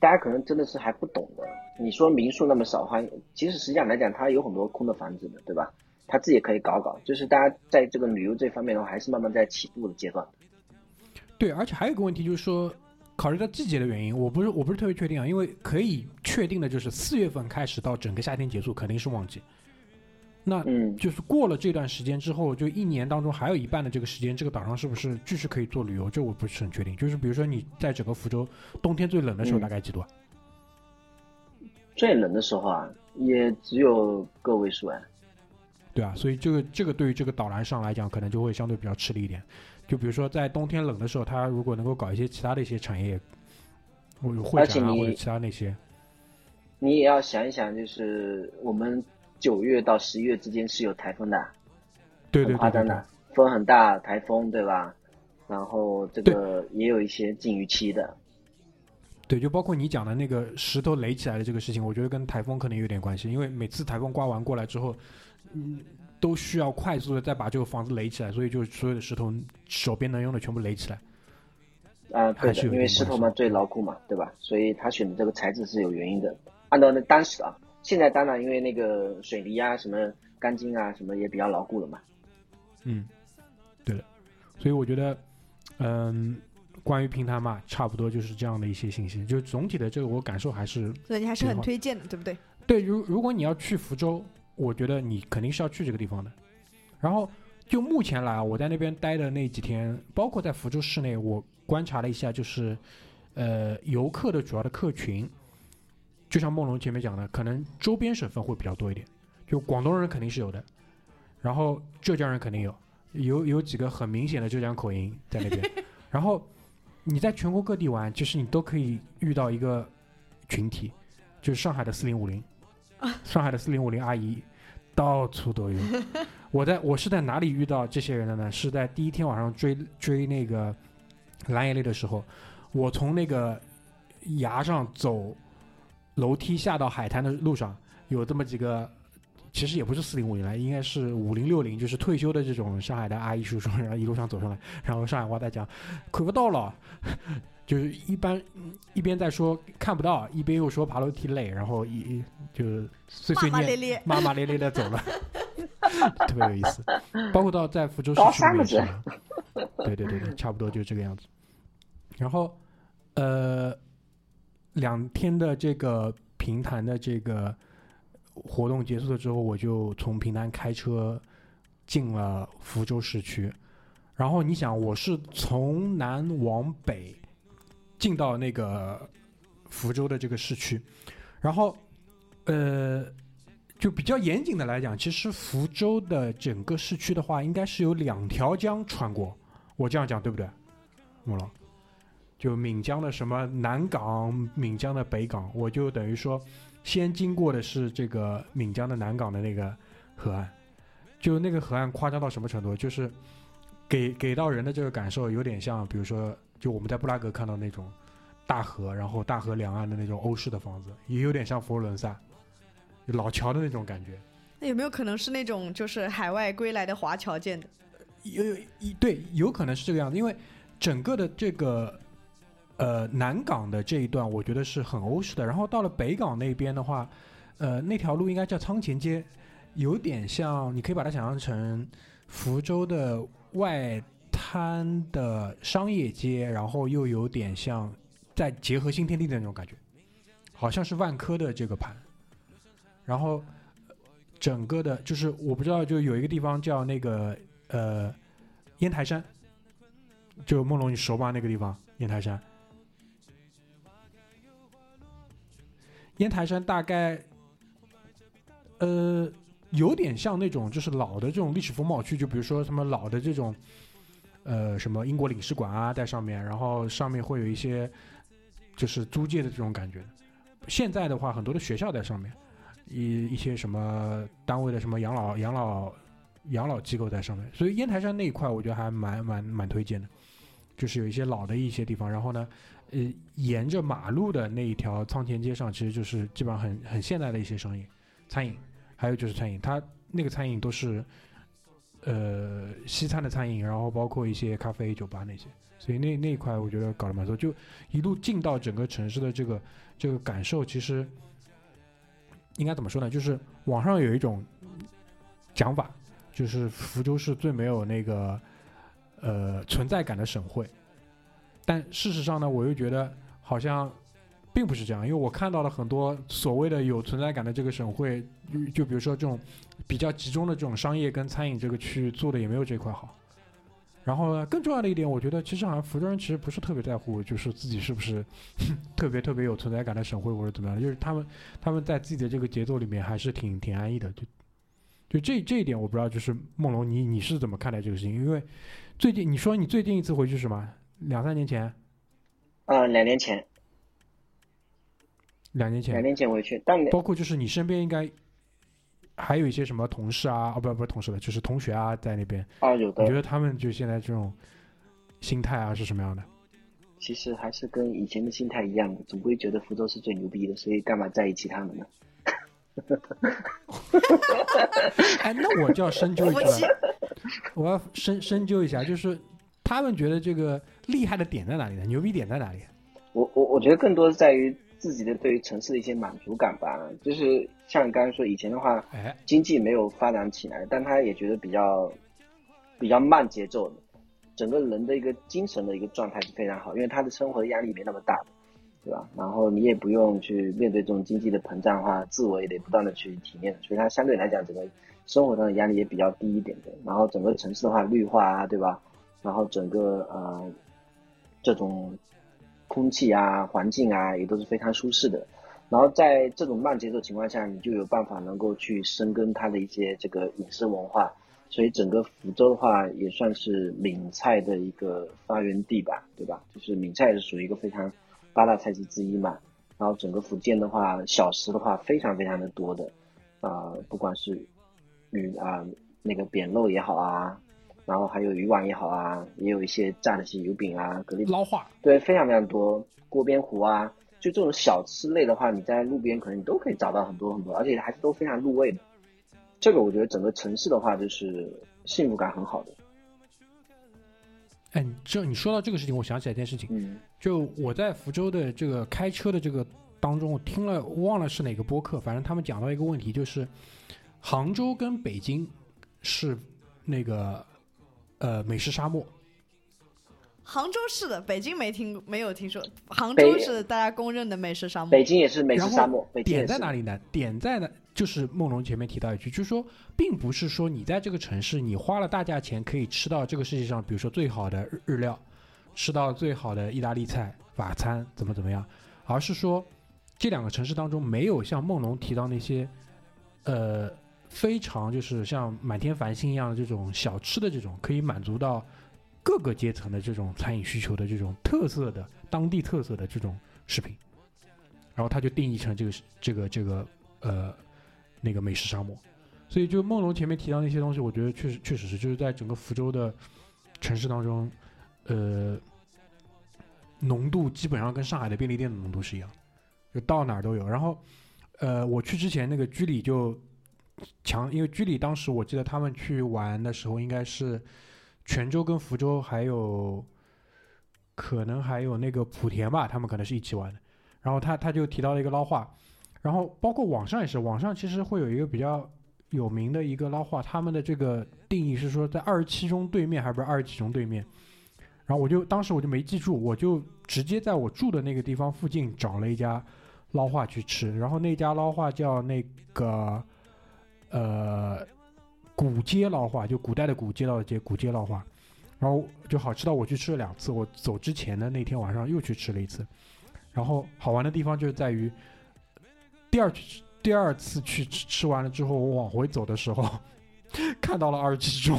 大家可能真的是还不懂的。你说民宿那么少的话，其实实际上来讲，它有很多空的房子的，对吧？他自己可以搞搞。就是大家在这个旅游这方面的话，还是慢慢在起步的阶段。对，而且还有一个问题就是说，考虑到季节的原因，我不是我不是特别确定啊，因为可以确定的就是四月份开始到整个夏天结束肯定是旺季。那嗯，就是过了这段时间之后，就一年当中还有一半的这个时间，这个岛上是不是继续可以做旅游？这我不是很确定。就是比如说你在整个福州冬天最冷的时候大概几度？最冷的时候啊，也只有个位数啊。对啊，所以这个这个对于这个岛栏上来讲，可能就会相对比较吃力一点。就比如说在冬天冷的时候，他如果能够搞一些其他的一些产业，或者会展啊或者其他那些，你也要想一想，就是我们。九月到十一月之间是有台风的，对对夸张的，风很大，台风对吧？然后这个也有一些禁渔期的。对，就包括你讲的那个石头垒起来的这个事情，我觉得跟台风可能有点关系，因为每次台风刮完过来之后，嗯，都需要快速的再把这个房子垒起来，所以就所有的石头手边能用的全部垒起来。啊，对的，因为石头嘛最牢固嘛，对吧？所以他选的这个材质是有原因的。按照那当时啊。现在当然，因为那个水泥啊、什么钢筋啊、什么也比较牢固了嘛。嗯，对的。所以我觉得，嗯，关于平台嘛，差不多就是这样的一些信息。就总体的这个，我感受还是，所以你还是很推荐的，对不对？对，如如果你要去福州，我觉得你肯定是要去这个地方的。然后就目前来，我在那边待的那几天，包括在福州市内，我观察了一下，就是呃，游客的主要的客群。就像梦龙前面讲的，可能周边省份会比较多一点，就广东人肯定是有的，然后浙江人肯定有，有有几个很明显的浙江口音在那边，然后你在全国各地玩，其实你都可以遇到一个群体，就是上海的四零五零，上海的四零五零阿姨到处都有。我在我是在哪里遇到这些人的呢？是在第一天晚上追追那个蓝眼泪的时候，我从那个崖上走。楼梯下到海滩的路上，有这么几个，其实也不是四零五零了，应该是五零六零，就是退休的这种上海的阿姨叔叔，然后一路上走上来，然后上海话在讲，看不到了，就是一般一边在说看不到，一边又说爬楼梯累，然后一就碎碎念，骂骂咧咧的走了，特别有意思。包括到在福州市区也是，对对对对，差不多就这个样子。然后，呃。两天的这个平潭的这个活动结束了之后，我就从平潭开车进了福州市区。然后你想，我是从南往北进到那个福州的这个市区，然后呃，就比较严谨的来讲，其实福州的整个市区的话，应该是有两条江穿过。我这样讲对不对，木龙？就闽江的什么南港、闽江的北港，我就等于说，先经过的是这个闽江的南港的那个河岸，就那个河岸夸张到什么程度？就是给给到人的这个感受有点像，比如说，就我们在布拉格看到那种大河，然后大河两岸的那种欧式的房子，也有点像佛罗伦萨老桥的那种感觉。那有没有可能是那种就是海外归来的华侨建的？有有对，有可能是这个样子，因为整个的这个。呃，南港的这一段我觉得是很欧式的，然后到了北港那边的话，呃，那条路应该叫仓前街，有点像，你可以把它想象成福州的外滩的商业街，然后又有点像在结合新天地的那种感觉，好像是万科的这个盘，然后整个的，就是我不知道，就有一个地方叫那个呃烟台山，就梦龙你熟吗？那个地方烟台山。烟台山大概，呃，有点像那种就是老的这种历史风貌区，就比如说什么老的这种，呃，什么英国领事馆啊在上面，然后上面会有一些就是租界的这种感觉。现在的话，很多的学校在上面，一一些什么单位的什么养老养老养老机构在上面，所以烟台山那一块我觉得还蛮蛮蛮推荐的，就是有一些老的一些地方，然后呢，呃，沿着马路的那一条仓田街上，其实就是基本上很很现代的一些生意餐饮。还有就是餐饮，它那个餐饮都是，呃，西餐的餐饮，然后包括一些咖啡酒吧那些，所以那那一块我觉得搞得蛮多，就一路进到整个城市的这个这个感受，其实应该怎么说呢？就是网上有一种讲法，就是福州是最没有那个呃存在感的省会，但事实上呢，我又觉得好像。并不是这样，因为我看到了很多所谓的有存在感的这个省会，就就比如说这种比较集中的这种商业跟餐饮这个区域做的也没有这块好。然后呢，更重要的一点，我觉得其实好像福州人其实不是特别在乎，就是自己是不是特别特别有存在感的省会或者怎么样，就是他们他们在自己的这个节奏里面还是挺挺安逸的。就就这这一点，我不知道，就是梦龙，你你是怎么看待这个事情？因为最近你说你最近一次回去是什么？两三年前？呃，两年前。两年前，两年前回去，但包括就是你身边应该还有一些什么同事啊，哦不不是同事了，就是同学啊，在那边啊有的。你觉得他们就现在这种心态啊是什么样的？其实还是跟以前的心态一样的，总归觉得福州是最牛逼的，所以干嘛在意其他的呢？哎，那我就要深究一下，我要深深究一下，就是他们觉得这个厉害的点在哪里呢？牛逼点在哪里？我我我觉得更多是在于。自己的对于城市的一些满足感吧，就是像你刚才说，以前的话，经济没有发展起来，但他也觉得比较比较慢节奏的，整个人的一个精神的一个状态是非常好，因为他的生活的压力没那么大，对吧？然后你也不用去面对这种经济的膨胀化，自我也得不断的去体验，所以他相对来讲，整个生活上的压力也比较低一点的。然后整个城市的话，绿化啊，对吧？然后整个呃这种。空气啊，环境啊，也都是非常舒适的。然后在这种慢节奏情况下，你就有办法能够去深耕它的一些这个饮食文化。所以整个福州的话，也算是闽菜的一个发源地吧，对吧？就是闽菜是属于一个非常八大菜系之一嘛。然后整个福建的话，小吃的话非常非常的多的，啊，不管是鱼啊，那个扁肉也好啊。然后还有鱼丸也好啊，也有一些炸的些油饼啊，蛤蜊捞化，对，非常非常多。锅边糊啊，就这种小吃类的话，你在路边可能你都可以找到很多很多，而且还是都非常入味的。这个我觉得整个城市的话，就是幸福感很好的。哎，这你说到这个事情，我想起来一件事情，嗯，就我在福州的这个开车的这个当中，我听了忘了是哪个播客，反正他们讲到一个问题，就是杭州跟北京是那个。呃，美食沙漠。杭州是的，北京没听没有听说。杭州是大家公认的美食沙漠。北京也是美食沙漠。点在哪里呢？点在呢，就是梦龙前面提到一句，就是说，并不是说你在这个城市，你花了大价钱可以吃到这个世界上，比如说最好的日料，吃到最好的意大利菜、法餐，怎么怎么样，而是说，这两个城市当中没有像梦龙提到那些，呃。非常就是像满天繁星一样的这种小吃的这种，可以满足到各个阶层的这种餐饮需求的这种特色的当地特色的这种食品，然后他就定义成这个这个这个呃那个美食沙漠。所以就梦龙前面提到那些东西，我觉得确实确实是就是在整个福州的城市当中，呃，浓度基本上跟上海的便利店的浓度是一样，就到哪儿都有。然后呃，我去之前那个居里就。强，因为居里当时我记得他们去玩的时候，应该是泉州跟福州，还有可能还有那个莆田吧，他们可能是一起玩的。然后他他就提到了一个捞化，然后包括网上也是，网上其实会有一个比较有名的一个捞化，他们的这个定义是说在二十七中对面，还不是二十七中对面。然后我就当时我就没记住，我就直接在我住的那个地方附近找了一家捞化去吃，然后那家捞化叫那个。呃，古街捞化就古代的古街道的街，古街捞化，然后就好吃到我去吃了两次。我走之前的那天晚上又去吃了一次，然后好玩的地方就是在于第二第二次去吃吃完了之后，我往回走的时候，看到了二七中，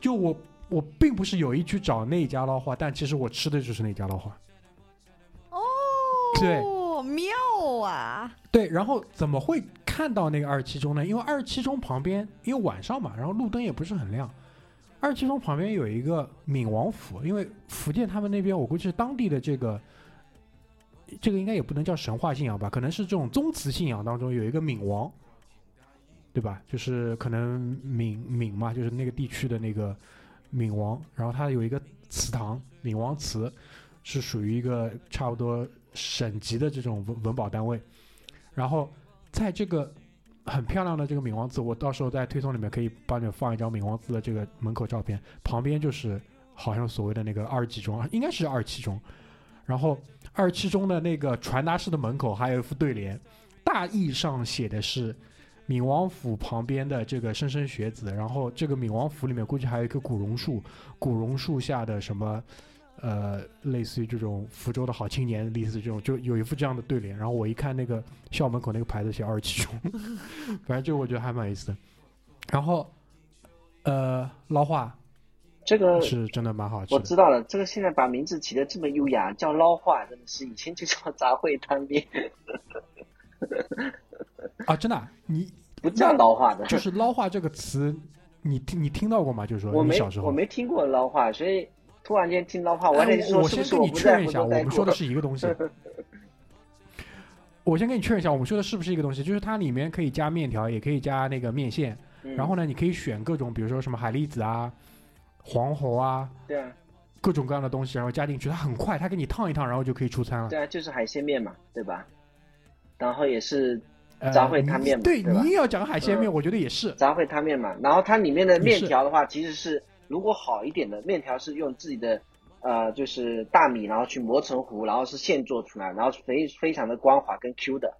就我我并不是有意去找那家捞化，但其实我吃的就是那家捞化。哦，对妙啊！对，然后怎么会看到那个二七中呢？因为二七中旁边，因为晚上嘛，然后路灯也不是很亮。二七中旁边有一个闽王府，因为福建他们那边，我估计是当地的这个，这个应该也不能叫神话信仰吧，可能是这种宗祠信仰当中有一个闽王，对吧？就是可能闽闽嘛，就是那个地区的那个闽王，然后他有一个祠堂，闽王祠，是属于一个差不多省级的这种文文保单位，然后在这个很漂亮的这个闽王祠，我到时候在推送里面可以帮你们放一张闽王祠的这个门口照片，旁边就是好像所谓的那个二七中，应该是二七中，然后二七中的那个传达室的门口还有一副对联，大意上写的是。闽王府旁边的这个莘莘学子，然后这个闽王府里面估计还有一棵古榕树，古榕树下的什么，呃，类似于这种福州的好青年，类似这种，就有一副这样的对联。然后我一看那个校门口那个牌子写二七中，反正这个我觉得还蛮有意思的。然后，呃，捞化这个是真的蛮好吃的。我知道了，这个现在把名字起的这么优雅，叫捞化，真的是以前就叫杂烩摊面，啊，真的啊、你不叫捞化的。就是捞化这个词，你听你听到过吗？就是说我没小时候我没听过捞化，所以突然间听到话，我还在哎我说是不是先跟你不在福确认一下，我们说的？是一个东西。我先跟你确认一下，我们说的是不是一个东西？就是它里面可以加面条，也可以加那个面线，嗯然后呢，你可以选各种，比如说什么海蛎子啊、黄喉啊，对啊各种各样的东西，然后加进去，它很快，它给你烫一烫，然后就可以出餐了。对啊，就是海鲜面嘛，对吧？然后也是呃杂烩汤面嘛对对你也要讲海鲜面，嗯我觉得也是。杂烩汤面嘛，然后它里面的面条的话，其实是如果好一点的面条是用自己的呃就是大米，然后去磨成糊，然后是现做出来，然后非非常的光滑跟 Q 的。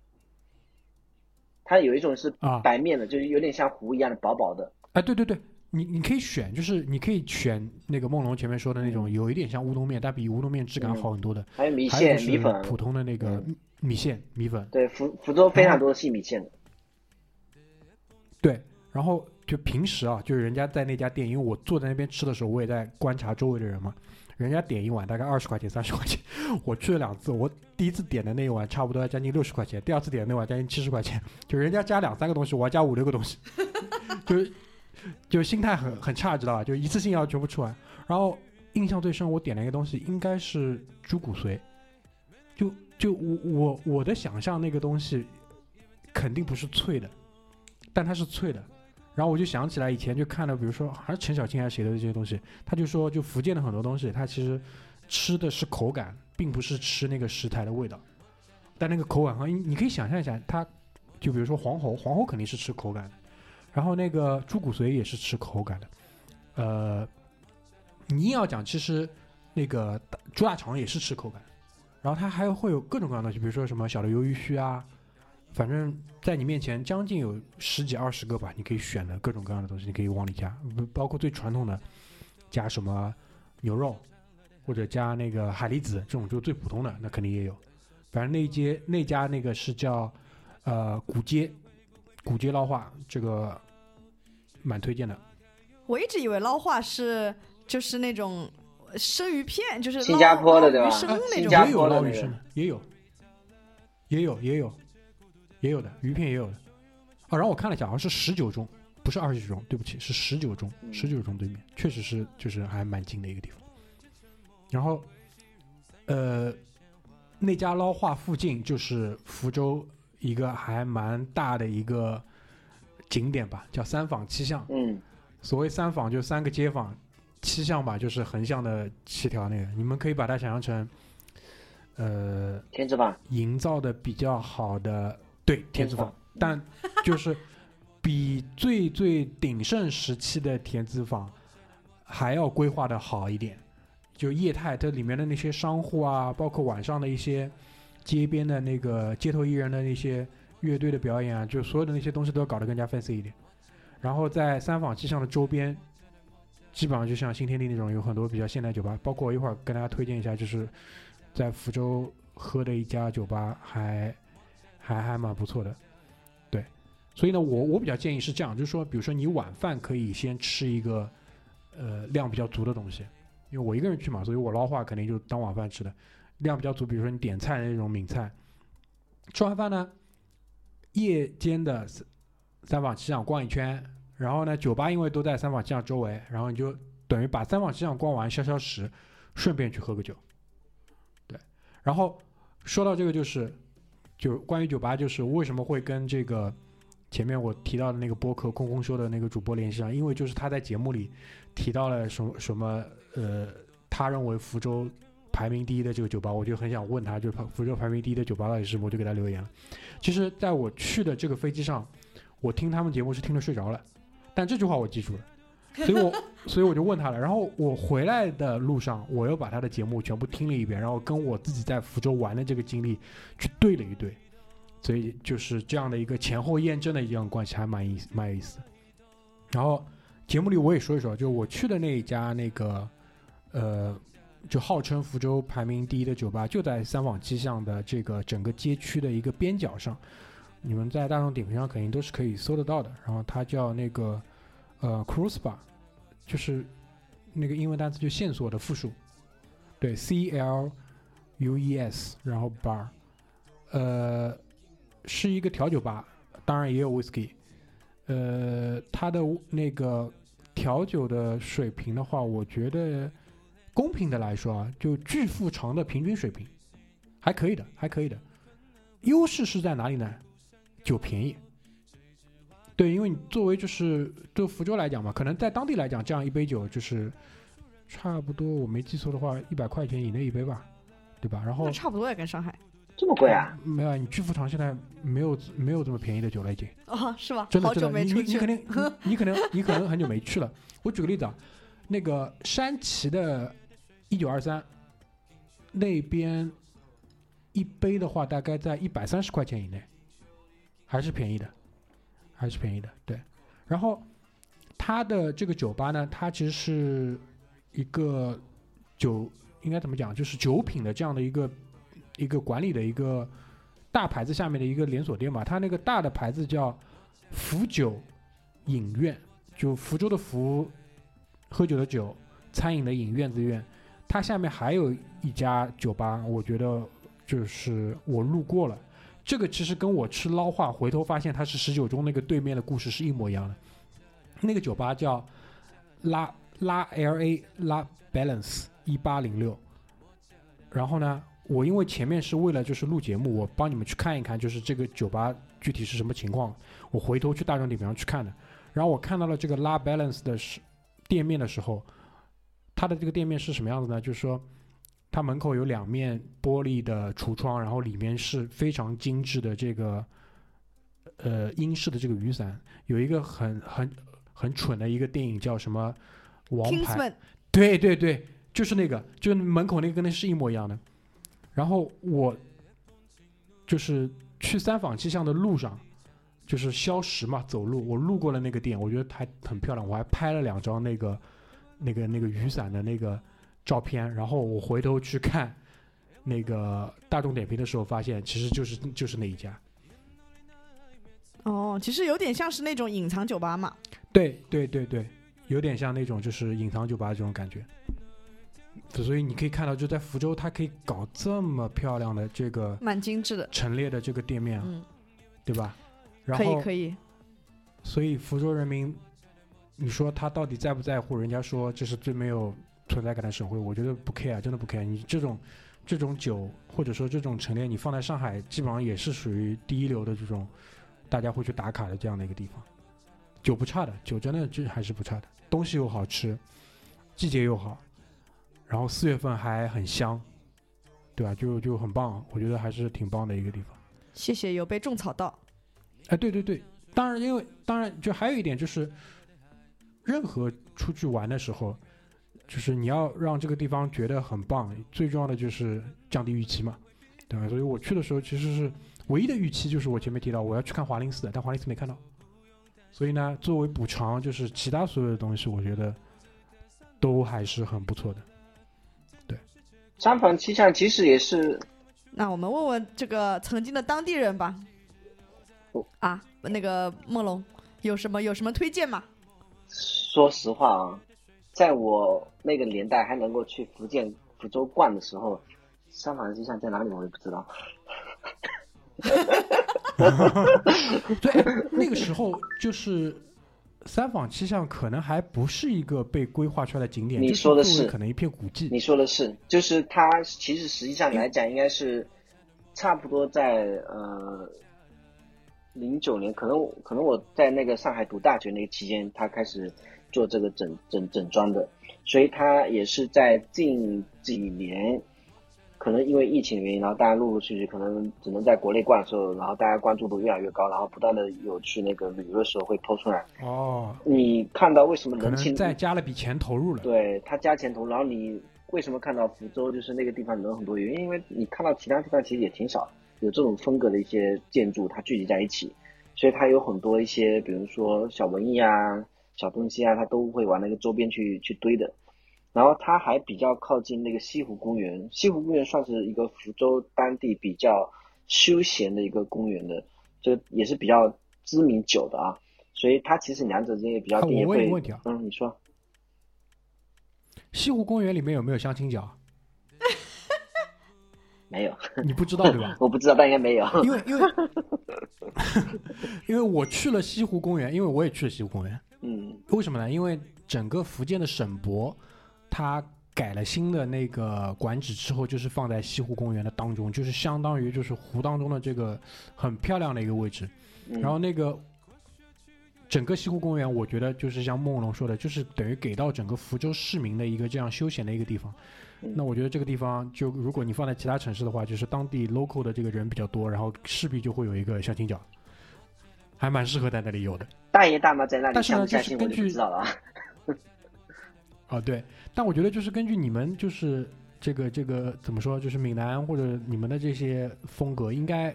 它有一种是啊白面的，就是有点像糊一样的薄薄的。哎，对对对，你你可以选，就是你可以选那个梦龙前面说的那种，有一点像乌冬面，但比乌冬面质感好很多的。还有嗯米线、米粉，普通的那个嗯米线、米粉。对福福州非常多细米线的。对，然后就平时啊，就是人家在那家店，因为我坐在那边吃的时候，我也在观察周围的人嘛。人家点一碗大概二十块钱、三十块钱，我去了两次，我第一次点的那一碗差不多要将近六十块钱，第二次点的那碗将近七十块钱，就人家加两三个东西，我要加五六个东西，就是就心态很很差，知道吧？就一次性要全部吃完。然后印象最深，我点了一个东西，应该是猪骨髓，就就我我我的想象那个东西肯定不是脆的，但它是脆的。然后我就想起来以前就看了，比如说还是陈小青还是谁的这些东西，他就说就福建的很多东西，它其实吃的是口感，并不是吃那个食材的味道。但那个口感哈，你你可以想象一下，它就比如说黄喉，黄喉肯定是吃口感，然后那个猪骨髓也是吃口感的。呃，你硬要讲，其实那个猪大肠也是吃口感，然后它还会有各种各样的就，比如说什么小的鱿鱼须啊，反正在你面前将近有十几二十个吧，你可以选的各种各样的东西，你可以往里加，包括最传统的加什么牛肉，或者加那个海蛎子这种就最普通的，那肯定也有。反正那一街那家那个是叫呃古街古街捞化，这个蛮推荐的。我一直以为捞化是就是那种生鱼片，就是新加坡的对吧鱼生啊那种。新加也有捞鱼生的，也有，也有，也有，也有的鱼片也有的。啊，然后我看了一下，好像是十九中，不是二十九中，对不起，是十九中，嗯十九中对面，确实是就是还蛮近的一个地方。然后，呃，那家捞化附近就是福州一个还蛮大的一个景点吧，叫三坊七巷。嗯，所谓三坊就三个街坊，七巷吧就是横向的七条那个，你们可以把它想象成，呃，天之坊，营造的比较好的对田字坊，但就是比最最鼎盛时期的田字坊还要规划的好一点。就业态，它里面的那些商户啊，包括晚上的一些街边的那个街头艺人的那些乐队的表演啊，就所有的那些东西都要搞得更加 fancy 一点。然后在三坊七巷的周边，基本上就像新天地那种，有很多比较现代酒吧，包括我一会儿跟大家推荐一下，就是在福州喝的一家酒吧还还还蛮不错的。对所以呢，我我比较建议是这样，就是说，比如说你晚饭可以先吃一个呃量比较足的东西，因为我一个人去嘛，所以我捞话肯定就当晚饭吃的，量比较足。比如说你点菜的那种闽菜，吃完饭呢，夜间的三三坊七巷逛一圈，然后呢，酒吧因为都在三坊七巷周围，然后你就等于把三坊七巷逛完消消食，顺便去喝个酒。对，然后说到这个就是，就关于酒吧，就是为什么会跟这个前面我提到的那个播客空空说的那个主播联系上，因为就是他在节目里提到了什么什么呃，他认为福州排名第一的这个酒吧，我就很想问他，就是福州排名第一的酒吧到底是什么，我就给他留言了。其实，在我去的这个飞机上，我听他们节目是听着睡着了，但这句话我记住了，所以我所以我就问他了。然后我回来的路上，我又把他的节目全部听了一遍，然后跟我自己在福州玩的这个经历去对了一对，所以就是这样的一个前后验证的一样关系，还蛮意思蛮有意思。然后节目里我也说一说，就我去的那一家那个呃，就号称福州排名第一的酒吧，就在三坊七巷的这个整个街区的一个边角上。你们在大众点评上肯定都是可以搜得到的。然后它叫那个呃 Cruise Bar，就是那个英文单词就线索的复数，对，C L U E S，然后 bar，呃，是一个调酒吧，当然也有 whisky。呃，它的那个调酒的水平的话，我觉得公平的来说啊，就巨富长的平均水平，还可以的，还可以的。优势是在哪里呢？酒便宜。对，因为你作为就是对福州来讲嘛，可能在当地来讲，这样一杯酒就是差不多，我没记错的话，一百块钱以内一杯吧，对吧？然后差不多也跟上海这么贵啊？没有啊，你巨富长现在没有没有这么便宜的酒了，已经。啊，是吗？真的好久真的，你你肯定你你可能 你可能很久没去了。我举个例子啊，那个山崎的一九二三那边一杯的话，大概在一百三十块钱以内，还是便宜的，还是便宜的。对，然后它的这个酒吧呢，它其实是一个酒应该怎么讲，就是酒品的这样的一个一个管理的一个大牌子下面的一个连锁店吧。它那个大的牌子叫福酒影院，就福州的福，喝酒的酒，餐饮的饮，院子的院。它下面还有一家酒吧，我觉得就是我路过了。这个其实跟我吃捞化，回头发现它是十九中那个对面的故事是一模一样的。那个酒吧叫拉拉 L A 拉 Balance 一八零六。然后呢，我因为前面是为了就是录节目，我帮你们去看一看，就是这个酒吧具体是什么情况。我回头去大众点评上去看的。然后我看到了这个拉 Balance 的是店面的时候，它的这个店面是什么样子呢？就是说，它门口有两面玻璃的橱窗，然后里面是非常精致的这个呃英式的这个雨伞，有一个很很很蠢的一个电影叫什么《王牌》。Kingsman 对对对，就是那个，就是门口那个跟那是一模一样的。然后我就是去三坊七巷的路上，就是消食嘛，走路我路过了那个店，我觉得还很漂亮，我还拍了两张那个那个那个雨伞的那个照片。然后我回头去看那个大众点评的时候，发现其实就是就是那一家。哦，其实有点像是那种隐藏酒吧嘛。对对对对，有点像那种就是隐藏酒吧这种感觉。所以你可以看到，就在福州，它可以搞这么漂亮的这个蛮精致的。陈列的这个店面啊，嗯，对吧？然可以后，可以。所以福州人民，你说他到底在不在乎？人家说这是最没有存在感的省会，我觉得不 care，真的不 care。你这种这种酒，或者说这种陈列，你放在上海，基本上也是属于第一流的这种大家会去打卡的这样的一个地方。酒不差的，酒真的就还是不差的，东西又好吃，季节又好，然后四月份还很香，对吧？就就很棒，我觉得还是挺棒的一个地方。谢谢，有被种草到。哎，对对对，当然，因为当然就还有一点就是，任何出去玩的时候，就是你要让这个地方觉得很棒，最重要的就是降低预期嘛，对吧？所以我去的时候其实是唯一的预期就是我前面提到我要去看华林寺的，但华林寺没看到，所以呢，作为补偿，就是其他所有的东西，我觉得都还是很不错的。对三坊七巷其实也是那我们问问这个曾经的当地人吧。啊，那个梦龙有什么有什么推荐吗？说实话啊，在我那个年代还能够去福建福州逛的时候，三坊七巷在哪里我也不知道。对，那个时候就是三坊七巷可能还不是一个被规划出来的景点，你说的是可能一片古迹。你说的是，就是它其实实际上来讲，应该是差不多在呃零九年，可能可能我在那个上海读大学那个期间，他开始做这个整整整装的，所以他也是在近几年，可能因为疫情的原因，然后大家陆陆续续可能只能在国内逛的时候，然后大家关注度越来越高，然后不断的有去那个旅游的时候会抛出来。哦，你看到为什么人气再加了笔钱投入了。对他加钱投，然后你为什么看到福州就是那个地方人很多？原因因为你看到其他地方其实也挺少，有这种风格的一些建筑，它聚集在一起，所以它有很多一些，比如说小文艺啊、小东西啊，他都会往那个周边去去堆的。然后它还比较靠近那个西湖公园，西湖公园算是一个福州当地比较休闲的一个公园的，这也是比较知名久的啊，所以它其实两者之间也比较啊我问定也会一个问题啊嗯，你说。西湖公园里面有没有相亲角？没有，你不知道对吧？我不知道，但应该没有。因为因 为因为我去了西湖公园，因为我也去了西湖公园。嗯为什么呢？因为整个福建的省博，它改了新的那个馆址之后，就是放在西湖公园的当中，就是相当于就是湖当中的这个很漂亮的一个位置。嗯，然后那个整个西湖公园，我觉得就是像梦龙说的，就是等于给到整个福州市民的一个这样休闲的一个地方。嗯那我觉得这个地方，就如果你放在其他城市的话，就是当地 local 的这个人比较多，然后势必就会有一个相亲角，还蛮适合在那里有的。大爷大妈在那里但是呢就是根据知道了啊。啊，对，但我觉得就是根据你们就是这个这个怎么说，就是闽南或者你们的这些风格，应该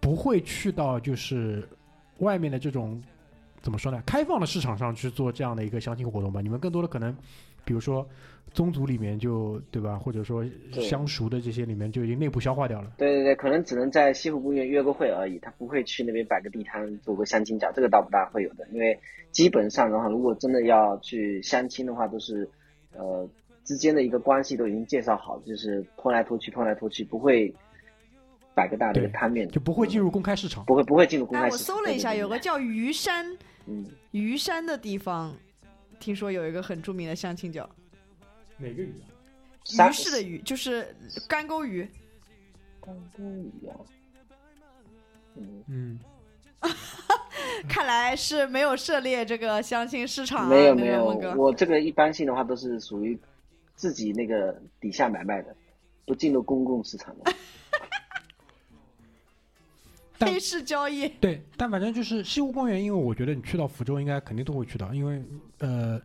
不会去到就是外面的这种怎么说呢，开放的市场上去做这样的一个相亲活动吧。你们更多的可能，比如说宗族里面就对吧，或者说相熟的这些里面就已经内部消化掉了。对对对，可能只能在西湖公园约个会而已，他不会去那边摆个地摊做个相亲角，这个倒不大会有的。因为基本上的话，如果真的要去相亲的话，都是呃之间的一个关系都已经介绍好，就是拖来拖去，拖来拖去，不会摆个大的一个摊面，就不会进入公开市场。不会不会进入公哎，开市场。我搜了一下，有个叫鱼山嗯，鱼山的地方，听说有一个很著名的相亲角，哪个鱼啊？鱼市的鱼就是干沟鱼。干沟鱼啊，嗯，嗯，看来是没有涉猎这个相亲市场啊，没有没有我这个一般性的话都是属于自己那个底下买卖的，不进入公共市场的。但黑市交易。对，但反正就是西湖公园，因为我觉得你去到福州应该肯定都会去到，因为呃，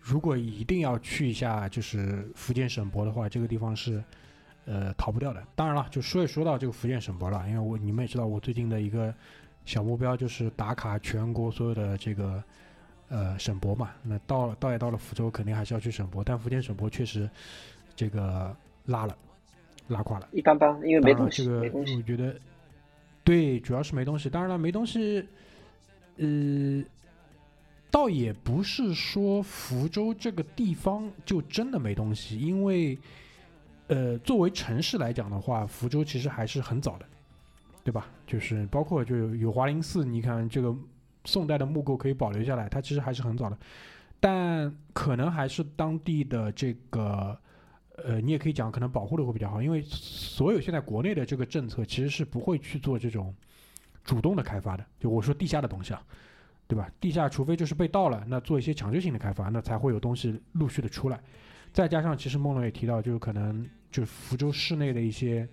如果一定要去一下就是福建省博的话，这个地方是呃逃不掉的。当然了，就说也说到这个福建省博了，因为我你们也知道，我最近的一个小目标就是打卡全国所有的这个呃省博嘛。那到了到也到了福州，肯定还是要去省博，但福建省博确实这个拉了，拉垮了。一般般，因为没东西，这个没东西。我觉得，对，主要是没东西。当然了，没东西，呃，倒也不是说福州这个地方就真的没东西，因为，呃，作为城市来讲的话，福州其实还是很早的，对吧？就是包括就有有华林寺，你看这个宋代的木构可以保留下来，它其实还是很早的，但可能还是当地的这个。呃，你也可以讲，可能保护的会比较好，因为所有现在国内的这个政策其实是不会去做这种主动的开发的。就我说地下的东西啊，对吧？地下除非就是被盗了，那做一些强制性的开发，那才会有东西陆续的出来。再加上，其实梦龙也提到，就是可能就福州市内的一些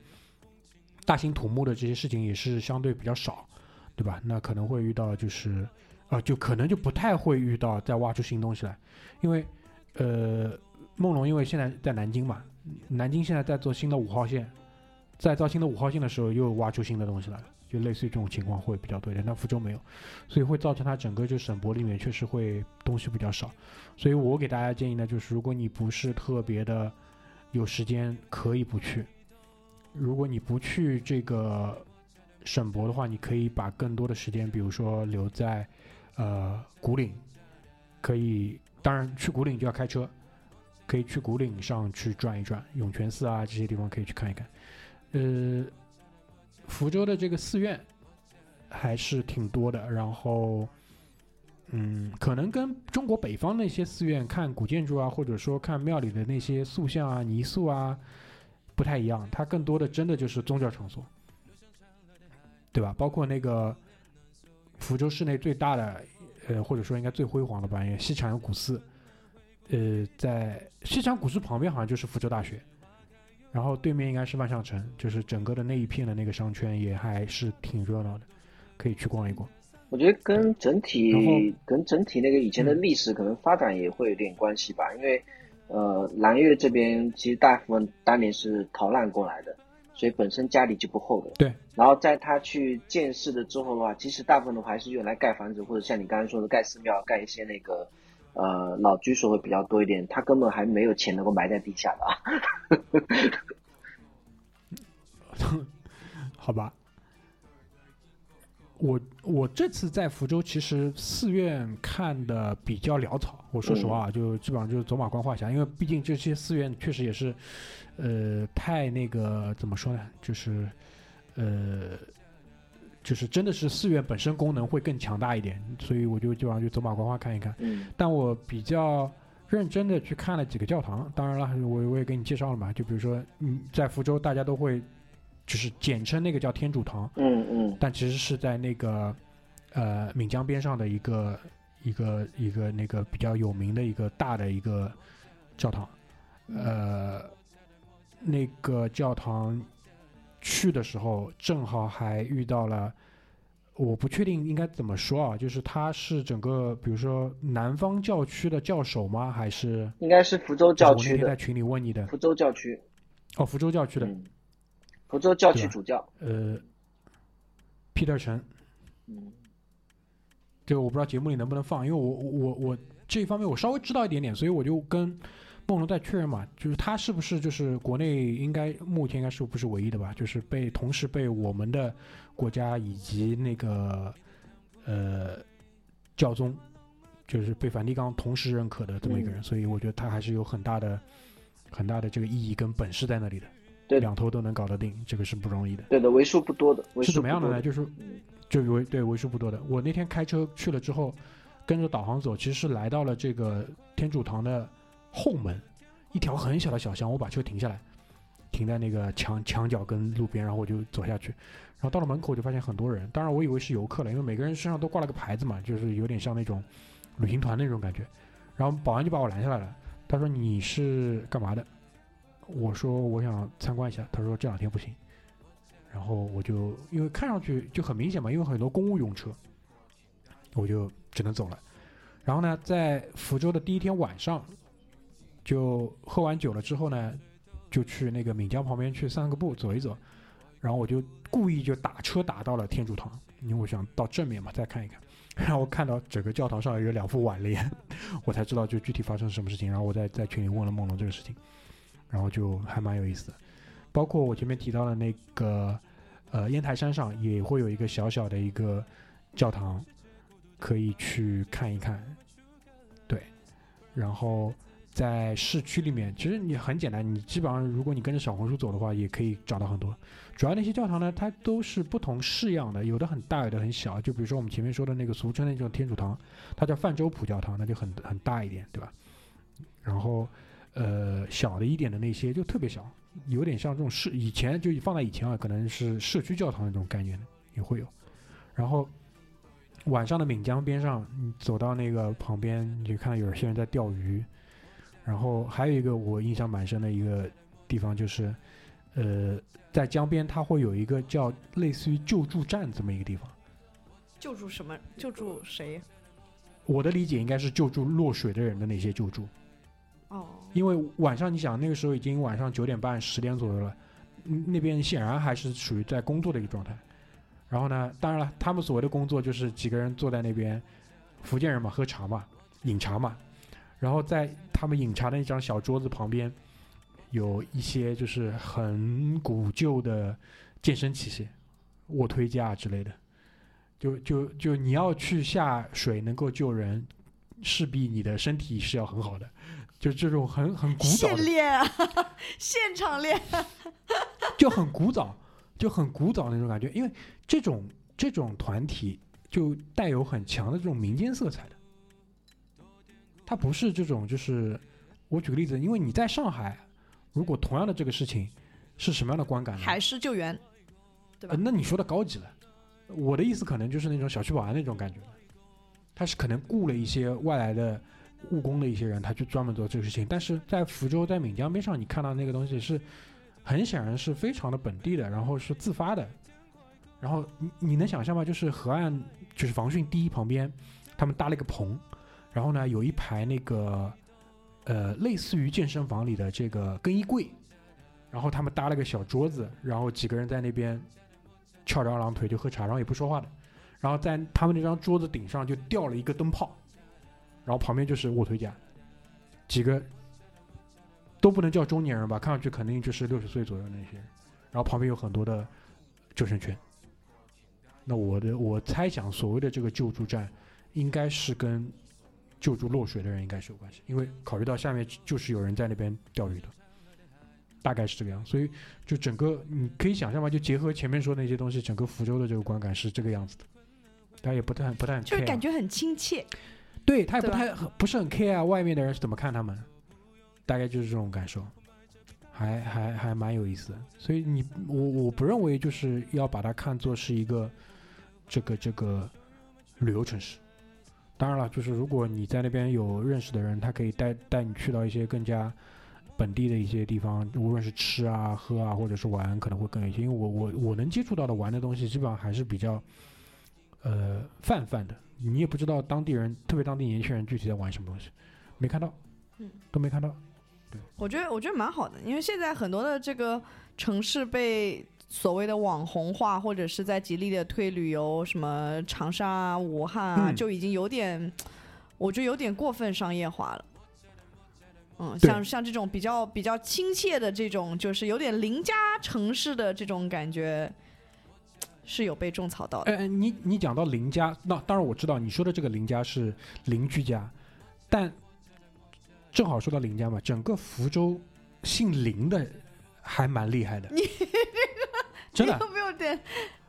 大型土木的这些事情也是相对比较少，对吧？那可能会遇到就是，呃，就可能就不太会遇到再挖出新东西来，因为呃。梦龙因为现在在南京嘛，南京现在在做新的五号线，在造新的五号线的时候又挖出新的东西来了，就类似于这种情况会比较多一点。但福州没有，所以会造成它整个就省博里面确实会东西比较少。所以我给大家建议呢，就是如果你不是特别的有时间，可以不去。如果你不去这个省博的话，你可以把更多的时间，比如说留在呃古岭，可以，当然去古岭就要开车，可以去古岭上去转一转，涌泉寺啊这些地方可以去看一看。呃，福州的这个寺院还是挺多的，然后。嗯，可能跟中国北方那些寺院看古建筑啊，或者说看庙里的那些塑像啊、泥塑啊，不太一样。它更多的真的就是宗教场所，对吧？包括那个福州市内最大的，呃，或者说应该最辉煌的吧，西禅古寺。呃，在西昌古寺旁边好像就是福州大学，然后对面应该是万象城，就是整个的那一片的那个商圈也还是挺热闹的，可以去逛一逛。我觉得跟整体跟整体那个以前的历史可能发展也会有点关系吧，因为，呃，南岳这边其实大部分当年是逃难过来的，所以本身家里就不厚的。对。然后在他去建市了之后的话，其实大部分的话还是用来盖房子，或者像你刚才说的盖寺庙、盖一些那个，呃，老居所会比较多一点。他根本还没有钱能够埋在地下的啊。好吧。我我这次在福州，其实寺院看的比较潦草。我说实话，就基本上就是走马观花下，因为毕竟这些寺院确实也是，呃，太那个怎么说呢？就是，呃，就是真的是寺院本身功能会更强大一点，所以我就基本上就走马观花看一看。嗯。但我比较认真的去看了几个教堂，当然了，我我也给你介绍了嘛。就比如说，嗯，在福州大家都会。就是简称那个叫天主堂，嗯嗯，但其实是在那个呃闽江边上的一个一个一个那个比较有名的一个大的一个教堂，呃，那个教堂去的时候正好还遇到了，我不确定应该怎么说啊，就是他是整个比如说南方教区的教首吗？还是应该是福州教区的？我在群里问你的，福州教区，哦，福州教区的。福州教区主教，呃，Peter 陈，嗯，这个我不知道节目里能不能放，因为我我我这一方面我稍微知道一点点，所以我就跟梦龙在确认嘛，就是他是不是就是国内应该目前应该是不是唯一的吧，就是被同时被我们的国家以及那个呃教宗，就是被梵蒂冈同时认可的这么一个人，所以我觉得他还是有很大的很大的这个意义跟本事在那里的。对两头都能搞得定，这个是不容易的。对的，为数不多的。是怎么样的呢？就是，就为对为数不多的。我那天开车去了之后，跟着导航走，其实是来到了这个天主堂的后门，一条很小的小巷。我把车停下来，停在那个墙墙角跟路边，然后我就走下去。然后到了门口就发现很多人，当然我以为是游客了，因为每个人身上都挂了个牌子嘛，就是有点像那种旅行团那种感觉。然后保安就把我拦下来了，他说：“你是干嘛的？”我说我想参观一下，他说这两天不行，然后我就因为看上去就很明显嘛，因为很多公务用车，我就只能走了。然后呢，在福州的第一天晚上，就喝完酒了之后呢，就去那个闽江旁边去散个步，走一走。然后我就故意就打车打到了天主堂，因为我想到正面嘛，再看一看。然后我看到整个教堂上有两副挽联，我才知道就具体发生什么事情。然后我在在群里问了梦龙这个事情。然后就还蛮有意思的，包括我前面提到的那个，呃，烟台山上也会有一个小小的一个教堂，可以去看一看。对，然后在市区里面，其实你很简单，你基本上如果你跟着小红书走的话，也可以找到很多。主要那些教堂呢，它都是不同式样的，有的很大，有的很小。就比如说我们前面说的那个俗称的那种天主堂，它叫泛舟普教堂，那就很很大一点，对吧？然后。呃，小的一点的那些就特别小，有点像这种社以前就放在以前啊，可能是社区教堂那种概念也会有。然后晚上的闽江边上，你走到那个旁边，你就看到有些人在钓鱼。然后还有一个我印象蛮深的一个地方就是，呃，在江边它会有一个叫类似于救助站这么一个地方。救助什么？救助谁？我的理解应该是救助落水的人的那些救助。哦，因为晚上你想那个时候已经晚上九点半十点左右了，那边显然还是属于在工作的一个状态。然后呢，当然了，他们所谓的工作就是几个人坐在那边，福建人嘛，喝茶嘛，饮茶嘛。然后在他们饮茶的那张小桌子旁边，有一些就是很古旧的健身器械，卧推架之类的。就就就你要去下水能够救人，势必你的身体是要很好的，就这种很很古早的，现练啊，现场练。就很古早，就很古早那种感觉。因为这种这种团体就带有很强的这种民间色彩的，它不是这种就是我举个例子，因为你在上海，如果同样的这个事情是什么样的观感呢？海狮救援，对吧呃，？那你说的高级了，我的意思可能就是那种小区保安那种感觉了。他是可能雇了一些外来的务工的一些人，他去专门做这个事情。但是在福州，在闽江边上，你看到那个东西是很显然是非常的本地的，然后是自发的。然后你你能想象吗？就是河岸，就是防汛堤旁边，他们搭了一个棚，然后呢有一排那个呃类似于健身房里的这个更衣柜，然后他们搭了个小桌子，然后几个人在那边翘着二郎腿就喝茶，然后也不说话的。然后在他们那张桌子顶上就吊了一个灯泡，然后旁边就是卧推架，几个都不能叫中年人吧，看上去肯定就是六十岁左右那些人。然后旁边有很多的救生圈。那我的我猜想，所谓的这个救助站，应该是跟救助落水的人应该是有关系，因为考虑到下面就是有人在那边钓鱼的，大概是这个样。所以就整个你可以想象吗？就结合前面说的那些东西，整个福州的这个观感是这个样子的。大家也不太不太很就是感觉很亲切。对他也不太不是很 care 啊，外面的人是怎么看他们，大概就是这种感受，还还还蛮有意思的。所以你我我不认为就是要把它看作是一个这个这个旅游城市。当然了，就是如果你在那边有认识的人，他可以带带你去到一些更加本地的一些地方，无论是吃啊、喝啊，或者是玩，可能会更有一些。因为我我我能接触到的玩的东西，基本上还是比较呃泛泛的，你也不知道当地人，特别当地年轻人具体在玩什么东西，没看到，嗯，都没看到。我觉得我觉得蛮好的，因为现在很多的这个城市被所谓的网红化，或者是在极力的推旅游，什么长沙啊、武汉啊，嗯就已经有点，我觉得有点过分商业化了。嗯，像像这种比较比较亲切的这种，就是有点邻家城市的这种感觉，是有被种草到的。呃，你你讲到邻家，那当然我知道你说的这个邻家是邻居家，但正好说到邻家嘛，整个福州姓林的还蛮厉害的。你 真的有没有点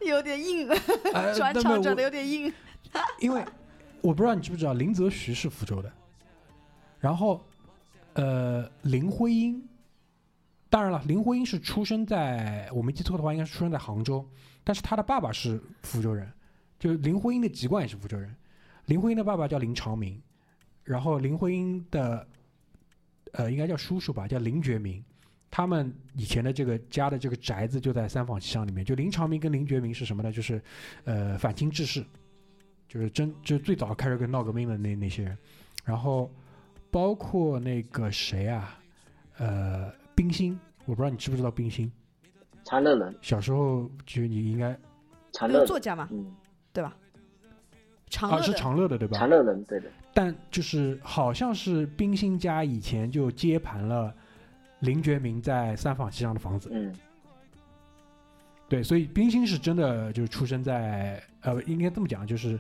有点硬？呃 转场转的有点硬。因为我不知道你知不知道，林则徐是福州的，然后呃，林徽因，当然了，林徽因是出生在我没记错的话，应该是出生在杭州，但是他的爸爸是福州人，就林徽因的籍贯也是福州人。林徽因的爸爸叫林长民，然后林徽因的呃应该叫叔叔吧，叫林觉民。他们以前的这个家的这个宅子就在三坊七巷里面。就林长民跟林觉民是什么呢？就是呃反清志士，就是真就是最早开始跟闹革命的那那些人，然后包括那个谁啊，呃，冰心，我不知道你知不知道冰心，长乐人，小时候就你应该长乐人，那个作家嘛，嗯，对吧？长乐啊是，长乐的对吧？长乐人，对的，但就是好像是冰心家以前就接盘了林觉民在三坊七巷的房子，嗯，对，所以冰心是真的就是出生在呃，应该这么讲，就是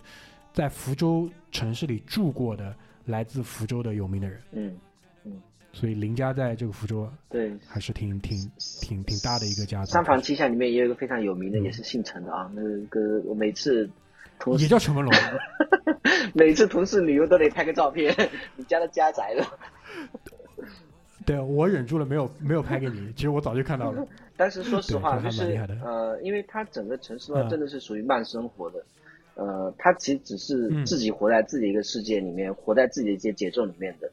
在福州城市里住过的来自福州的有名的人，嗯嗯，所以林家在这个福州对。还是挺挺挺挺大的一个家族。三坊七巷里面也有一个非常有名的，嗯也是姓陈的啊。那个我每次同事也叫陈文龙，每次同事旅游都得拍个照片，你家的家宅了。对我忍住了没有没有拍给你，其实我早就看到了。但是说实话，就是呃，因为它整个城市的话，嗯真的是属于慢生活的。呃，它其实只是嗯自己活在自己一个世界里面，活在自己的一些节奏里面的。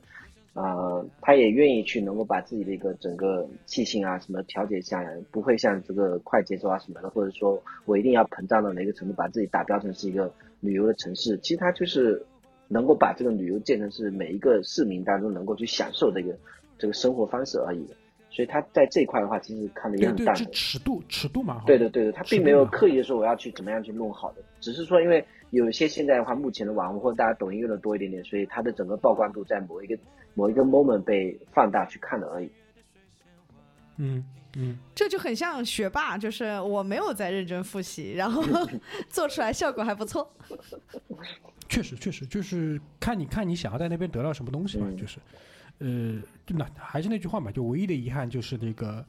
呃，他也愿意去能够把自己的一个整个气性啊什么调节下来，不会像这个快节奏啊什么的，或者说我一定要膨胀到哪个程度，把自己打标成是一个旅游的城市。其实他就是能够把这个旅游建成是每一个市民当中能够去享受的一个这个生活方式而已。所以他在这一块的话，其实看的也对对，很淡的。这尺度尺度蛮好。对的，对的，他并没有刻意的说我要去怎么样去弄好的，只是说因为有一些现在的话，目前的网红或者大家抖音用的多一点点，所以它的整个曝光度在某一个某一个 moment 被放大去看了而已。嗯嗯，这就很像学霸，就是我没有在认真复习，然后 做出来效果还不错。确实确实就是看你看你想要在那边得到什么东西嘛，嗯就是，呃，那还是那句话嘛，就唯一的遗憾就是那个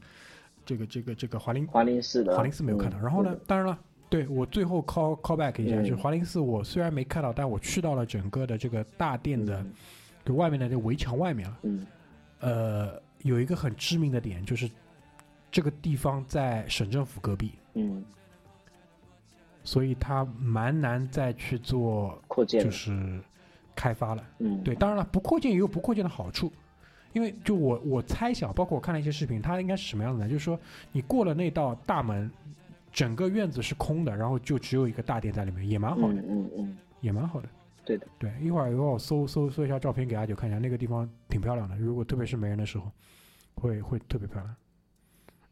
这个这个这个华林华林寺的华林寺没有看到。嗯然后呢，当然了，对我最后 call call back 一下，嗯就是华林寺，我虽然没看到，但我去到了整个的这个大殿的嗯就外面的这个围墙外面了。嗯呃，有一个很致命的点，就是这个地方在省政府隔壁，嗯，所以它蛮难再去做扩建就是开发了。嗯对，当然了，不扩建也有不扩建的好处，因为就我我猜想，包括我看了一些视频，它应该是什么样子呢？就是说你过了那道大门，整个院子是空的，然后就只有一个大殿在里面，也蛮好的，嗯嗯嗯，也蛮好的。对的，对，一会儿一会儿我搜搜搜一下照片给阿九看一下，那个地方挺漂亮的。如果特别是没人的时候，会会特别漂亮。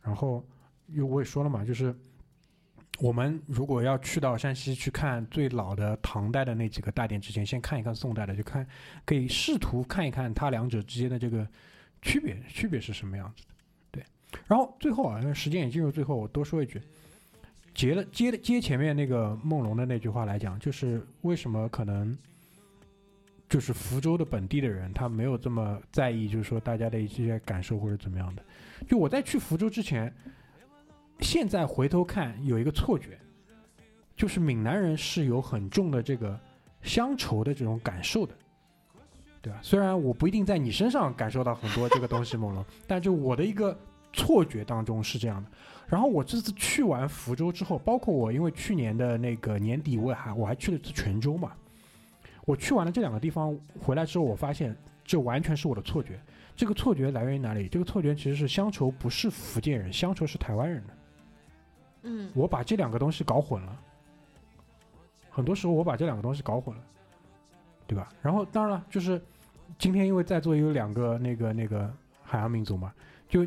然后，因为我也说了嘛，就是我们如果要去到山西去看最老的唐代的那几个大殿之前，先看一看宋代的，就看可以试图看一看它两者之间的这个区别，区别是什么样子的。对，然后最后啊，因为时间也进入最后，我多说一句，接了接接前面那个梦龙的那句话来讲，就是为什么可能就是福州的本地的人他没有这么在意，就是说大家的一些感受或者怎么样的。就我在去福州之前，现在回头看有一个错觉，就是闽南人是有很重的这个乡愁的这种感受的，对吧？虽然我不一定在你身上感受到很多这个东西，梦龙，但就我的一个错觉当中是这样的。然后我这次去完福州之后，包括我因为去年的那个年底，我还我还去了次泉州嘛。我去完了这两个地方回来之后，我发现这完全是我的错觉。这个错觉来源于哪里？这个错觉其实是乡愁不是福建人，乡愁是台湾人的。嗯，我把这两个东西搞混了，很多时候我把这两个东西搞混了，对吧？然后当然了，就是今天因为在座有两个那个那个海洋民族嘛，就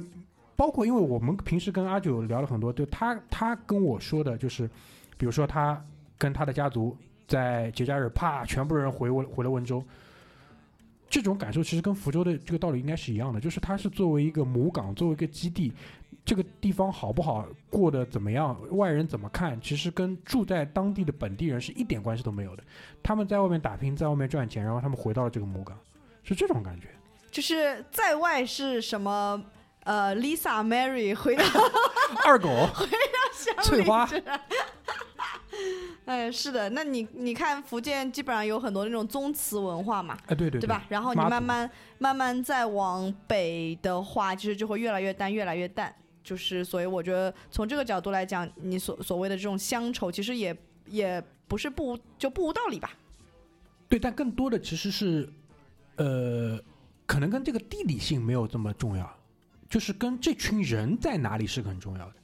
包括因为我们平时跟阿九聊了很多，就他他跟我说的就是，比如说他跟他的家族在节假日啪，全部人回温回了温州。这种感受其实跟福州的这个道理应该是一样的，就是它是作为一个母港，作为一个基地，这个地方好不好，过得怎么样，外人怎么看，其实跟住在当地的本地人是一点关系都没有的。他们在外面打拼，在外面赚钱，然后他们回到了这个母港，是这种感觉。就是在外是什么？呃，Lisa Mary 回到 二狗，乡翠花里是吧哎，是的，那你你看福建基本上有很多那种宗祠文化嘛，哎，对对对吧？然后你慢慢慢慢再往北的话，其实就会越来越淡，越来越淡。就是所以我觉得从这个角度来讲，你所所谓的这种乡愁，其实也也不是不就不无道理吧。对，但更多的其实是，呃，可能跟这个地理性没有这么重要，就是跟这群人在哪里是很重要的。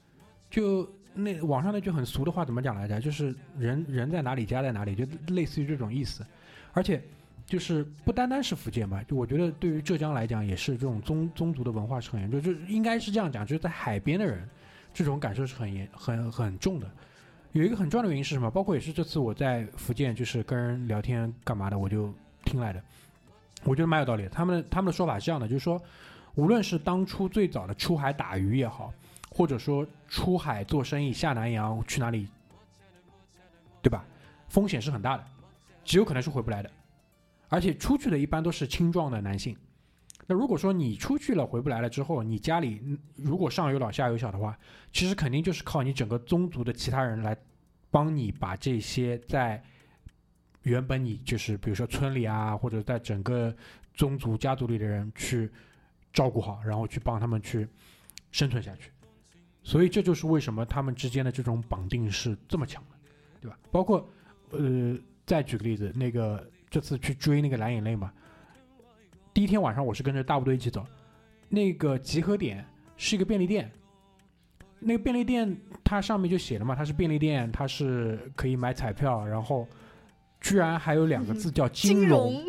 就那网上那句很俗的话怎么讲来着？就是人人在哪里，家在哪里，就类似于这种意思。而且就是不单单是福建吧，就我觉得对于浙江来讲，也是这种宗宗族的文化是很严重，就应该是这样讲，就是在海边的人，这种感受是很严很很重的。有一个很重要的原因是什么？包括也是这次我在福建就是跟人聊天干嘛的，我就听来的，我觉得蛮有道理的。他们他们的说法是这样的，就是说，无论是当初最早的出海打鱼也好，或者说出海做生意下南洋去哪里，对吧？风险是很大的，极有可能是回不来的。而且出去的一般都是青壮的男性。那如果说你出去了回不来了之后，你家里如果上有老下有小的话，其实肯定就是靠你整个宗族的其他人来帮你把这些在原本你就是比如说村里啊，或者在整个宗族家族里的人去照顾好，然后去帮他们去生存下去。所以这就是为什么他们之间的这种绑定是这么强的，对吧？包括呃，再举个例子，那个这次去追那个蓝眼泪嘛，第一天晚上我是跟着大部队一起走，那个集合点是一个便利店，那个便利店它上面就写了嘛，它是便利店，它是可以买彩票，然后居然还有两个字叫金融，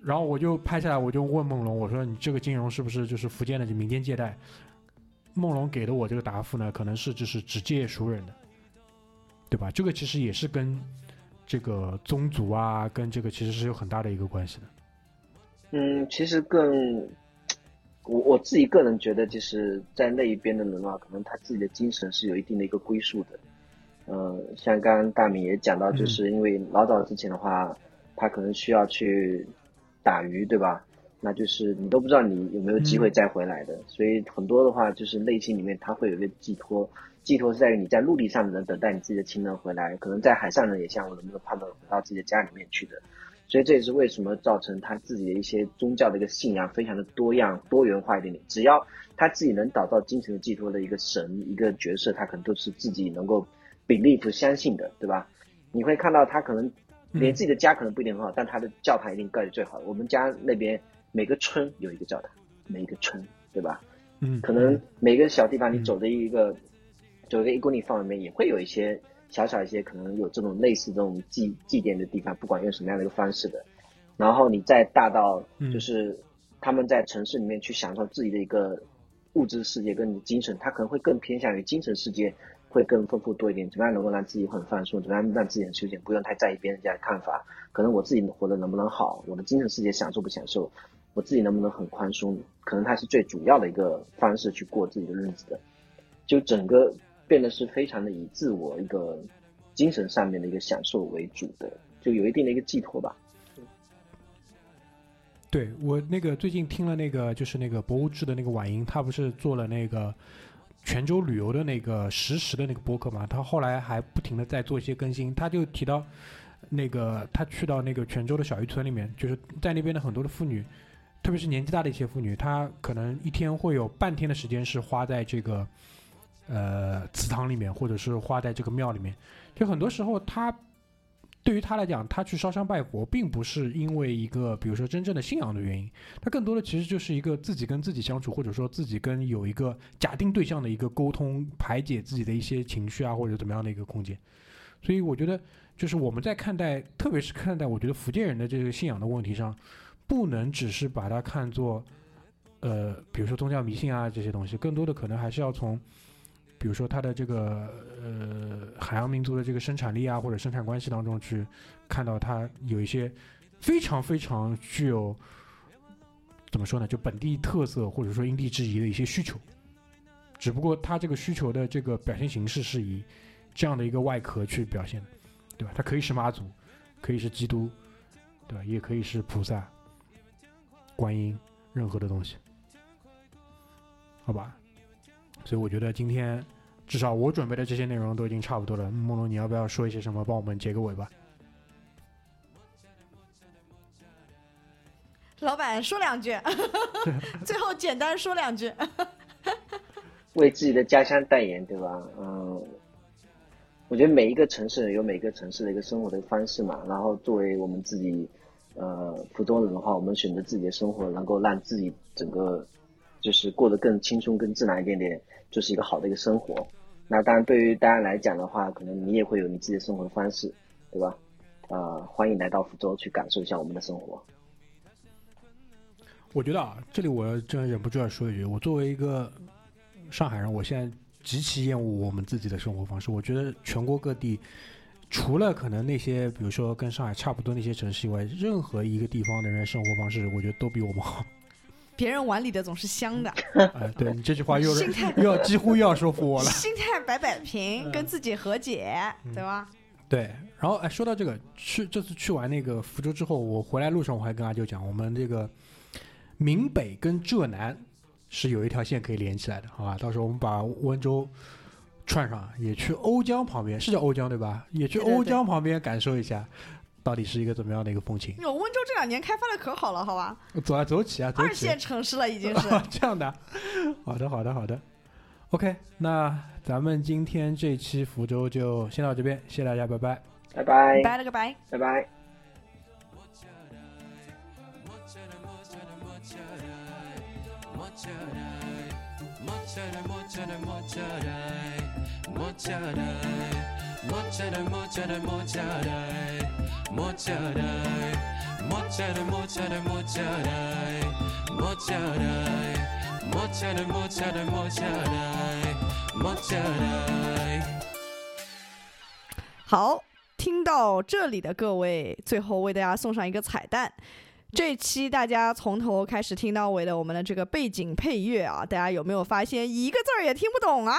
然后我就拍下来，我就问梦龙，我说你这个金融是不是就是福建的民间借贷？梦龙给的我这个答复呢，可能是就是只借熟人的，对吧？这个其实也是跟这个宗族啊，跟这个其实是有很大的一个关系的。嗯，其实更我我自己个人觉得，就是在那一边的人啊，可能他自己的精神是有一定的一个归宿的。呃，像刚刚大米也讲到，就是因为老早之前的话，他可能需要去打鱼，对吧？那就是你都不知道你有没有机会再回来的，所以很多的话就是内心里面他会有一个寄托，寄托是在于你在陆地上的人等待你自己的亲人回来，可能在海上呢也像我能不能盼到回到自己的家里面去的，所以这也是为什么造成他自己的一些宗教的一个信仰非常的多样多元化一点点，只要他自己能找到精神的寄托的一个神一个角色，他可能都是自己能够 believe 相信的，对吧？你会看到他可能连自己的家可能不一定很好，但他的教堂一定盖的最好的。我们家那边。每个村有一个教堂，每一个村，对吧？嗯，可能每个小地方你走的一个，走个一公里范围内也会有一些小小一些可能有这种类似这种祭祭奠的地方，不管用什么样的一个方式的。然后你再大到就是他们在城市里面去享受自己的一个物质世界跟精神，他可能会更偏向于精神世界会更丰富多一点。怎么样能够让自己很放松？怎么样让自己很休闲？不用太在意别人家的看法。可能我自己活得能不能好？我的精神世界享受不享受？我自己能不能很宽松？可能它是最主要的一个方式去过自己的日子的，就整个变得是非常的以自我一个精神上面的一个享受为主的，就有一定的一个寄托吧。对我那个最近听了那个就是那个博物志的那个婉莹，他不是做了那个泉州旅游的那个实时的那个播客嘛？他后来还不停的在做一些更新，他就提到那个他去到那个泉州的小渔村里面，就是在那边的很多的妇女。特别是年纪大的一些妇女，她可能一天会有半天的时间是花在这个，呃，祠堂里面，或者是花在这个庙里面。就很多时候，他对于他来讲，他去烧香拜佛，并不是因为一个，比如说真正的信仰的原因，他更多的其实就是一个自己跟自己相处，或者说自己跟有一个假定对象的一个沟通，排解自己的一些情绪啊，或者怎么样的一个空间。所以我觉得，就是我们在看待，特别是看待我觉得福建人的这个信仰的问题上。不能只是把它看作，呃，比如说宗教迷信啊这些东西，更多的可能还是要从，比如说它的这个呃海洋民族的这个生产力啊或者生产关系当中去看到它有一些非常非常具有怎么说呢，就本地特色或者说因地制宜的一些需求，只不过它这个需求的这个表现形式是以这样的一个外壳去表现的，对吧？它可以是妈祖，可以是基督，对吧？也可以是菩萨。观音，任何的东西，好吧。所以我觉得今天至少我准备的这些内容都已经差不多了。梦龙，你要不要说一些什么，帮我们结个尾吧？老板说两句，最后简单说两句，为自己的家乡代言，对吧？嗯，我觉得每一个城市有每个城市的一个生活的方式嘛，然后作为我们自己。呃，福州人的话，我们选择自己的生活，能够让自己整个就是过得更轻松、更自然一点点，就是一个好的一个生活。那当然，对于大家来讲的话，可能你也会有你自己的生活方式，对吧？呃，欢迎来到福州去感受一下我们的生活。我觉得啊，这里我真忍不住要说一句，我作为一个上海人，我现在极其厌恶我们自己的生活方式。我觉得全国各地。除了可能那些，比如说跟上海差不多那些城市以外，任何一个地方的人生活方式，我觉得都比我们好。别人碗里的总是香的。哎，对你这句话又是 又要几乎又要说服我了。心态摆摆平，跟自己和解，对吧？对。然后哎，说到这个，去这次去完那个福州之后，我回来路上我还跟阿舅讲，我们这个闽北跟浙南是有一条线可以连起来的，好吧？到时候我们把温州。串上也去瓯江旁边，是叫瓯江对吧？也去瓯江旁边感受一下，到底是一个怎么样的一个风情？哟，温州这两年开发的可好了，好吧？走啊，走起啊，二线城市了已经是 这样的。好的，好的，好的。OK，那咱们今天这期福州就先到这边，谢谢大家，拜拜，拜拜，拜了个拜，拜拜。莫加代，莫加代，莫加代，莫加代，莫加代，莫加代，莫加代，莫加代，莫加代，莫加代，莫加代，莫加代。好，听到这里的各位，最后为大家送上一个彩蛋。这期大家从头开始听到尾的我们的这个背景配乐啊，大家有没有发现一个字儿也听不懂啊？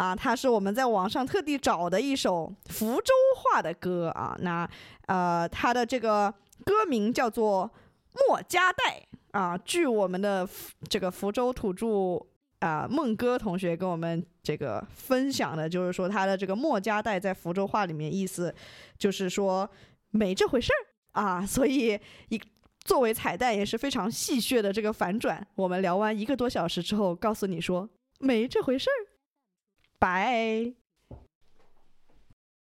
啊，它是我们在网上特地找的一首福州话的歌啊。那呃，它的这个歌名叫做《莫家带》啊。据我们的这个福州土著啊孟哥同学跟我们这个分享的，就是说他的这个“莫家带”在福州话里面意思就是说没这回事儿啊，所以一。作为彩蛋也是非常戏谑的这个反转。我们聊完一个多小时之后，告诉你说没这回事儿，拜。